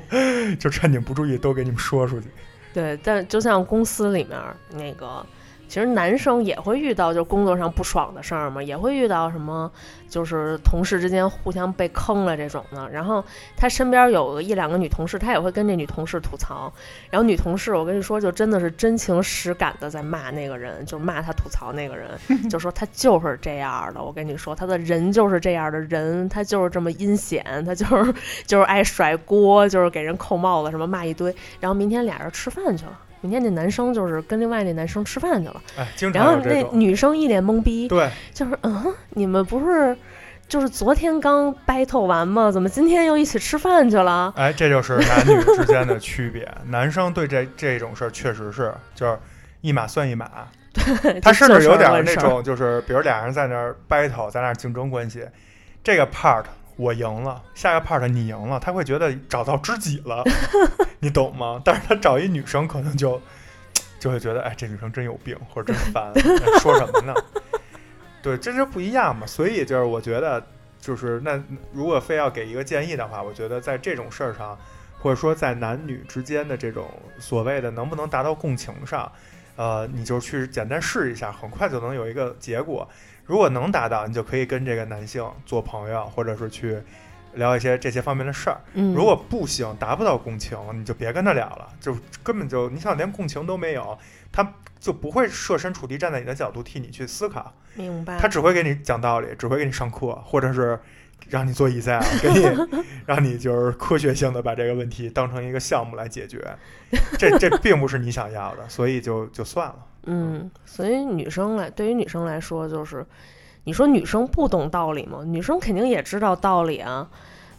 就趁你们不注意，都给你们说出去。对，但就像公司里面那个。其实男生也会遇到就工作上不爽的事儿嘛，也会遇到什么就是同事之间互相被坑了这种的。然后他身边有个一两个女同事，他也会跟这女同事吐槽。然后女同事，我跟你说，就真的是真情实感的在骂那个人，就骂他吐槽那个人，就说他就是这样的。我跟你说，他的人就是这样的人，他就是这么阴险，他就是就是爱甩锅，就是给人扣帽子，什么骂一堆。然后明天俩人吃饭去了。明天那男生就是跟另外那男生吃饭去了，哎，然后那女生一脸懵逼，对，就是嗯，你们不是就是昨天刚 battle 完吗？怎么今天又一起吃饭去了？哎，这就是男女之间的区别。男生对这这种事儿确实是就是一码算一码，对，他甚至有点那种就是比如俩人在那儿 battle，在那儿竞争关系，这个 part。我赢了，下个 part 你赢了，他会觉得找到知己了，你懂吗？但是他找一女生可能就就会觉得，哎，这女生真有病，或者真烦，说什么呢？对，这就不一样嘛。所以就是我觉得，就是那如果非要给一个建议的话，我觉得在这种事儿上，或者说在男女之间的这种所谓的能不能达到共情上，呃，你就去简单试一下，很快就能有一个结果。如果能达到，你就可以跟这个男性做朋友，或者是去聊一些这些方面的事儿。如果不行，达不到共情，你就别跟他聊了，就根本就你想连共情都没有，他就不会设身处地站在你的角度替你去思考。明白。他只会给你讲道理，只会给你上课，或者是让你做 Excel，给你 让你就是科学性的把这个问题当成一个项目来解决。这这并不是你想要的，所以就就算了。嗯，所以女生来，对于女生来说，就是你说女生不懂道理吗？女生肯定也知道道理啊。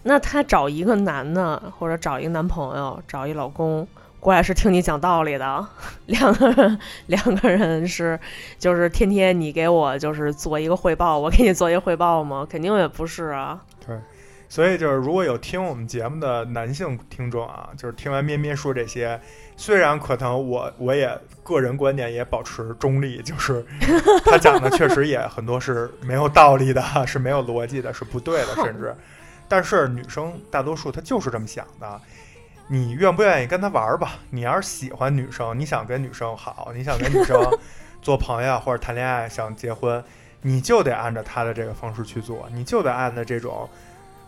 那她找一个男的，或者找一个男朋友，找一老公过来是听你讲道理的，两个人两个人是就是天天你给我就是做一个汇报，我给你做一个汇报吗？肯定也不是啊。对，所以就是如果有听我们节目的男性听众啊，就是听完咩咩说这些，虽然可能我我也个人观点也保持中立，就是 他讲的确实也很多是没有道理的，是没有逻辑的，是不对的，甚至，但是女生大多数她就是这么想的。你愿不愿意跟他玩儿吧？你要是喜欢女生，你想跟女生好，你想跟女生做朋友 或者谈恋爱，想结婚，你就得按照他的这个方式去做，你就得按照这种，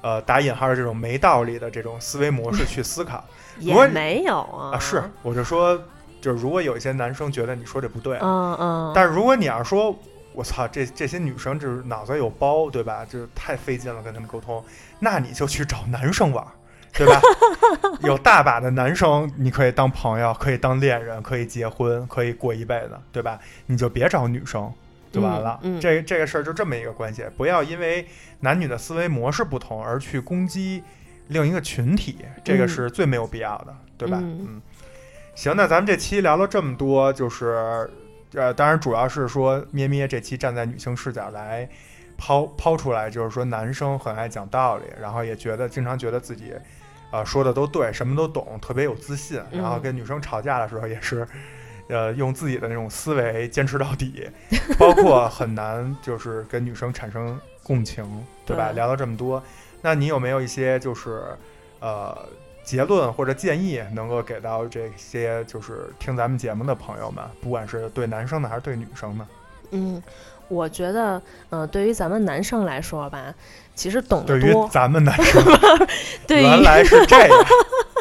呃，打引号的这种没道理的这种思维模式去思考。如果也没有啊，啊，是，我就说，就是如果有一些男生觉得你说这不对，嗯嗯，但是如果你要是说，我操，这这些女生就是脑子有包，对吧？就是太费劲了跟他们沟通，那你就去找男生玩儿，对吧？有大把的男生你可以当朋友，可以当恋人，可以结婚，可以过一辈子，对吧？你就别找女生。就完了，嗯嗯这这个事儿就这么一个关系，不要因为男女的思维模式不同而去攻击另一个群体，这个嗯是最没有必要的，对吧？嗯嗯，行，那咱们这期聊了这么多，就是呃，当然主要是说咩咩这期站在女性视角来抛抛出来，就是说男生很爱讲道理，然后也觉得经常觉得自己呃说的都对，什么都懂，特别有自信，然后嗯跟女生吵架的时候也是。呃，用自己的那种思维坚持到底，包括很难就是跟女生产生共情，对吧？对聊了这么多，那你有没有一些就是呃结论或者建议，能够给到这些就是听咱们节目的朋友们，不管是对男生的还是对女生的？嗯，我觉得，嗯、对于咱们男生来说吧，其实懂对于咱们男生，原来是这样，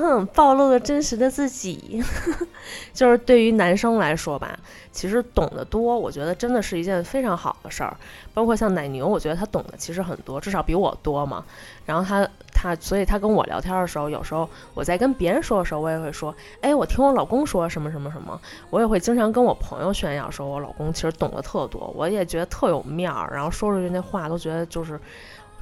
嗯，暴露了真实的自己。就是对于男生来说吧，其实懂得多，我觉得真的是一件非常好的事儿。包括像奶牛，我觉得他懂得其实很多，至少比我多嘛。然后他他，所以他跟我聊天的时候，有时候我在跟别人说的时候，我也会说，哎，我听我老公说什么什么什么。我也会经常跟我朋友炫耀，说我老公其实懂得特多，我也觉得特有面儿。然后说出去那话都觉得就是。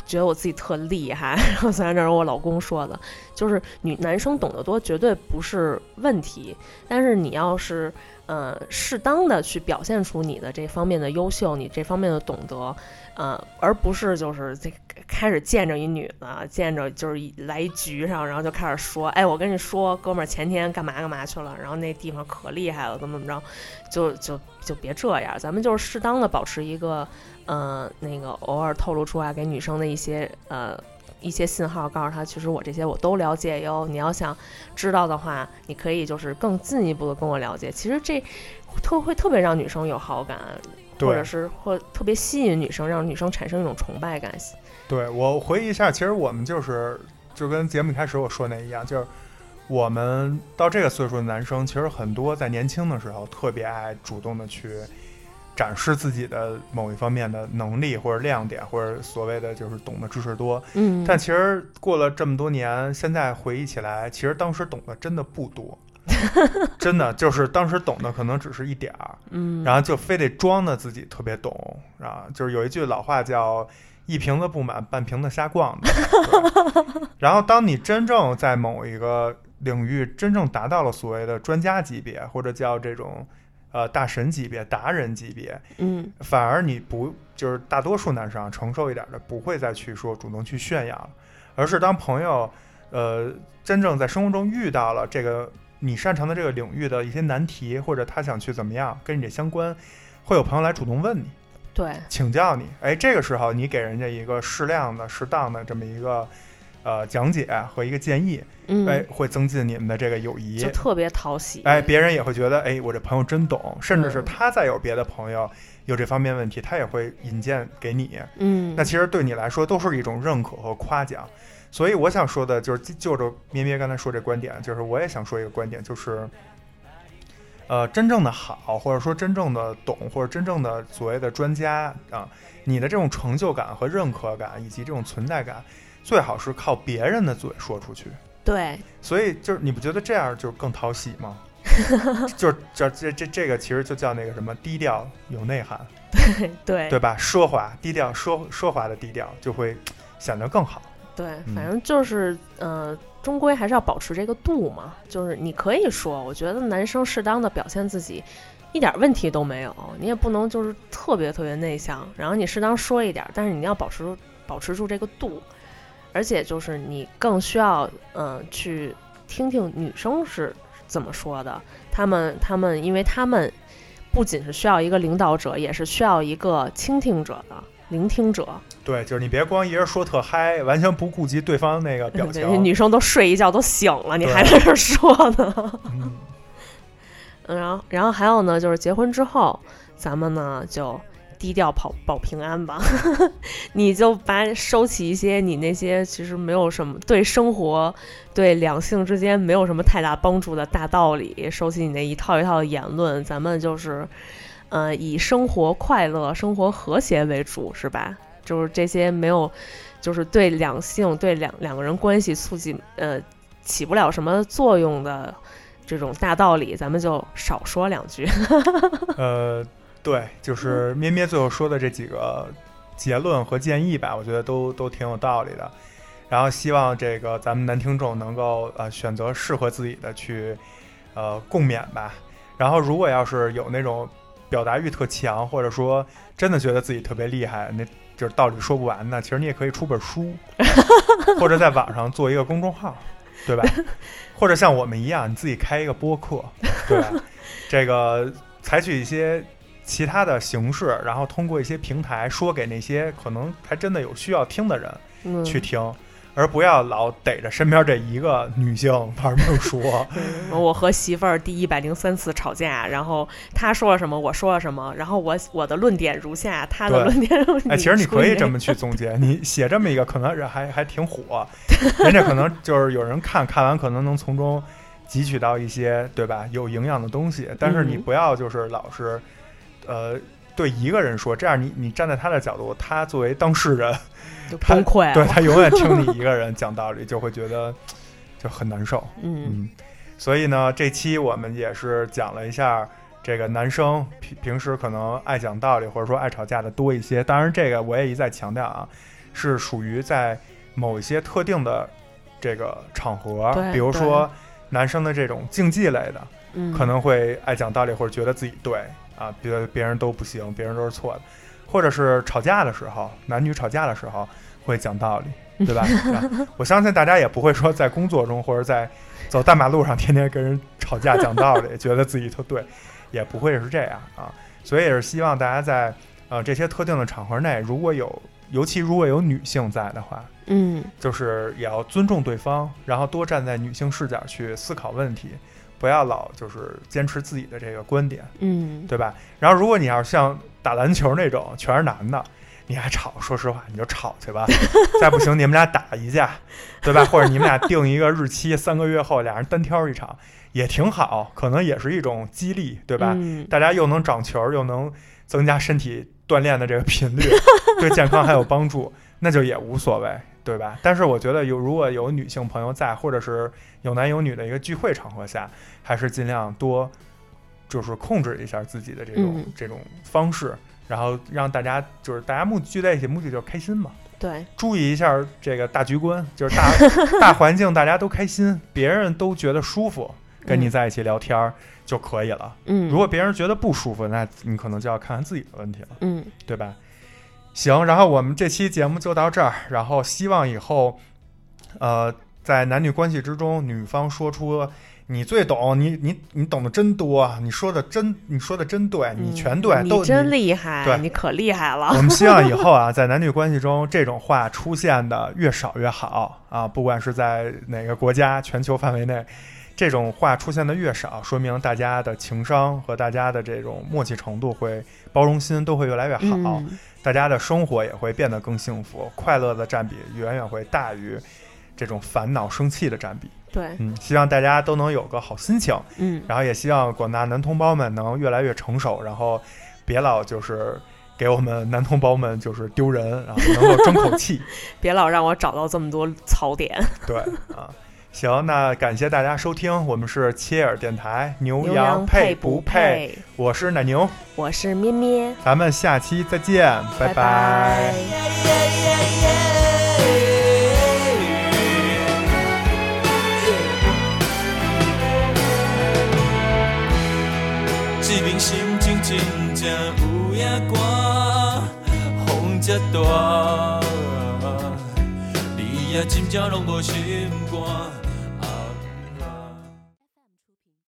觉得我自己特厉害，然后虽然这是我老公说的，就是女男生懂得多绝对不是问题，但是你要是呃适当的去表现出你的这方面的优秀，你这方面的懂得，呃，而不是就是这开始见着一女的，见着就是来一局上，然后就开始说，哎，我跟你说，哥们儿前天干嘛干嘛去了，然后那地方可厉害了，怎么怎么着，就就就别这样，咱们就是适当的保持一个。呃，那个偶尔透露出来给女生的一些呃一些信号，告诉他，其实我这些我都了解哟。你要想知道的话，你可以就是更进一步的跟我了解。其实这特会特别让女生有好感，或者是或特别吸引女生，让女生产生一种崇拜感。对。我回忆一下，其实我们就是就跟节目一开始我说那一样，就是我们到这个岁数的男生，其实很多在年轻的时候特别爱主动的去。展示自己的某一方面的能力或者亮点，或者所谓的就是懂得知识多，嗯，但其实过了这么多年，现在回忆起来，其实当时懂得真的不多，真的就是当时懂的可能只是一点儿，嗯，然后就非得装的自己特别懂啊。就是有一句老话叫“一瓶子不满，半瓶子瞎逛的”。然后当你真正在某一个领域真正达到了所谓的专家级别，或者叫这种呃大神级别、达人级别，嗯。反而你不就是大多数男生啊成熟一点的不会再去说主动去炫耀了，而是当朋友呃真正在生活中遇到了这个你擅长的这个领域的一些难题，或者他想去怎么样跟你这相关，会有朋友来主动问你对，请教你，哎，这个时候你给人家一个适量的、适当的这么一个呃讲解和一个建议，嗯，哎，会增进你们的这个友谊就。特别讨喜。哎，别人也会觉得，哎，我这朋友真懂，甚至是嗯他再有别的朋友有这方面问题，他也会引荐给你。嗯，那其实对你来说都是一种认可和夸奖。所以我想说的就是，就着咩咩刚才说这观点，就是我也想说一个观点，就是，呃，真正的好，或者说真正的懂，或者真正的所谓的专家啊，你的这种成就感和认可感，以及这种存在感，最好是靠别人的嘴说出去。对，所以就是你不觉得这样就更讨喜吗？就是这这这这个其实就叫那个什么低调有内涵，对，对吧？奢华低调奢奢华的低调就会显得更好。对，嗯反正就是呃，终归还是要保持这个度嘛。就是你可以说，我觉得男生适当的表现自己。一点问题都没有，你也不能就是特别特别内向，然后你适当说一点，但是你要保持保持住这个度，而且就是你更需要嗯、呃去听听女生是怎么说的，他们他们因为他们不仅是需要一个领导者，也是需要一个倾听者的聆听者。对，就是你别光一人说特嗨，完全不顾及对方那个 表对，情。女生都睡一觉都醒了，你还在这儿说呢。嗯，嗯，然后然后还有呢，就是结婚之后，咱们呢就低调保保平安吧。你就把收起一些你那些其实没有什么对生活、对两性之间没有什么太大帮助的大道理，收起你那一套一套的言论，咱们就是，呃，以生活快乐、生活和谐为主，是吧？就是这些没有，就是对两性、对两两个人关系促进呃起不了什么作用的这种大道理，咱们就少说两句。呃，对，就是咩咩最后说的这几个结论和建议吧，我觉得都都挺有道理的。然后希望这个咱们男听众能够呃选择适合自己的去呃共勉吧。然后如果要是有那种表达欲特强，或者说真的觉得自己特别厉害，那就是道理说不完的，其实你也可以出本书，或者在网上做一个公众号，对吧？或者像我们一样，你自己开一个播客，对吧？这个采取一些其他的形式，然后通过一些平台说给那些可能还真的有需要听的人嗯，去听，而不要老逮着身边这一个女性玩命说。嗯我和媳妇儿第一百零三次吵架，然后她说了什么，我说了什么，然后我我的论点如下，她的论点如下哎，其实你可以这么。去总结，你写这么一个，可能人还还挺火，人家可能就是有人看看完，可能能从中汲取到一些对吧有营养的东西。但是你嗯不要就是老是，呃，对一个人说，这样你你站在他的角度，他作为当事人，崩溃了。对他永远听你 一个人讲道理，就会觉得就很难受。嗯嗯，所以呢，这期我们也是讲了一下这个男生平平时可能爱讲道理或者说爱吵架的多一些。当然，这个我也一再强调啊，是属于在某一些特定的这个场合，比如说男生的这种竞技类的，嗯，可能会爱讲道理或者觉得自己对啊，别别人都不行，别人都是错的，或者是吵架的时候，男女吵架的时候会讲道理，对吧？啊我相信大家也不会说在工作中或者在走大马路上天天跟人吵架讲道理，觉得自己特对，也不会是这样啊。所以也是希望大家在呃这些特定的场合内，如果有尤其如果有女性在的话，嗯就是也要尊重对方，然后多站在女性视角去思考问题，不要老就是坚持自己的这个观点，嗯，对吧？然后如果你要是像打篮球那种全是男的，你还吵，说实话你就吵去吧，再不行你们俩打一架，对吧？或者你们俩定一个日期，三个月后俩人单挑一场也挺好，可能也是一种激励，对吧？嗯大家又能长球，又能增加身体锻炼的这个频率，对健康还有帮助，那就也无所谓，对吧？但是我觉得有如果有女性朋友在，或者是有男有女的一个聚会场合下，还是尽量多就是控制一下自己的这种、嗯这种方式，然后让大家就是大家目聚在一起，目的就是开心嘛。对，注意一下这个大局观，就是大 大环境，大家都开心，别人都觉得舒服，跟你嗯在一起聊天儿就可以了。嗯，如果别人觉得不舒服，那你可能就要看看自己的问题了，嗯对吧？行，然后我们这期节目就到这儿，然后希望以后，呃，在男女关系之中，女方说出你最懂，你你你懂得真多，你说的真你说的真对，你嗯全对，都你真厉害，对你可厉害了。我们希望以后啊，在男女关系中，这种话出现的越少越好啊！不管是在哪个国家、全球范围内，这种话出现的越少，说明大家的情商和大家的这种默契程度会、包容心都会越来越好，嗯大家的生活也会变得更幸福，快乐的占比远远会大于这种烦恼、生气的占比。对，嗯，希望大家都能有个好心情，嗯然后也希望广大男同胞们能越来越成熟，然后别老就是给我们男同胞们就是丢人，然后能够争口气。别老让我找到这么多槽点。对啊，行，那感谢大家收听，我们是切尔电台，牛羊配不配？我是奶牛，我是咩咩，咱们下期再见，拜拜。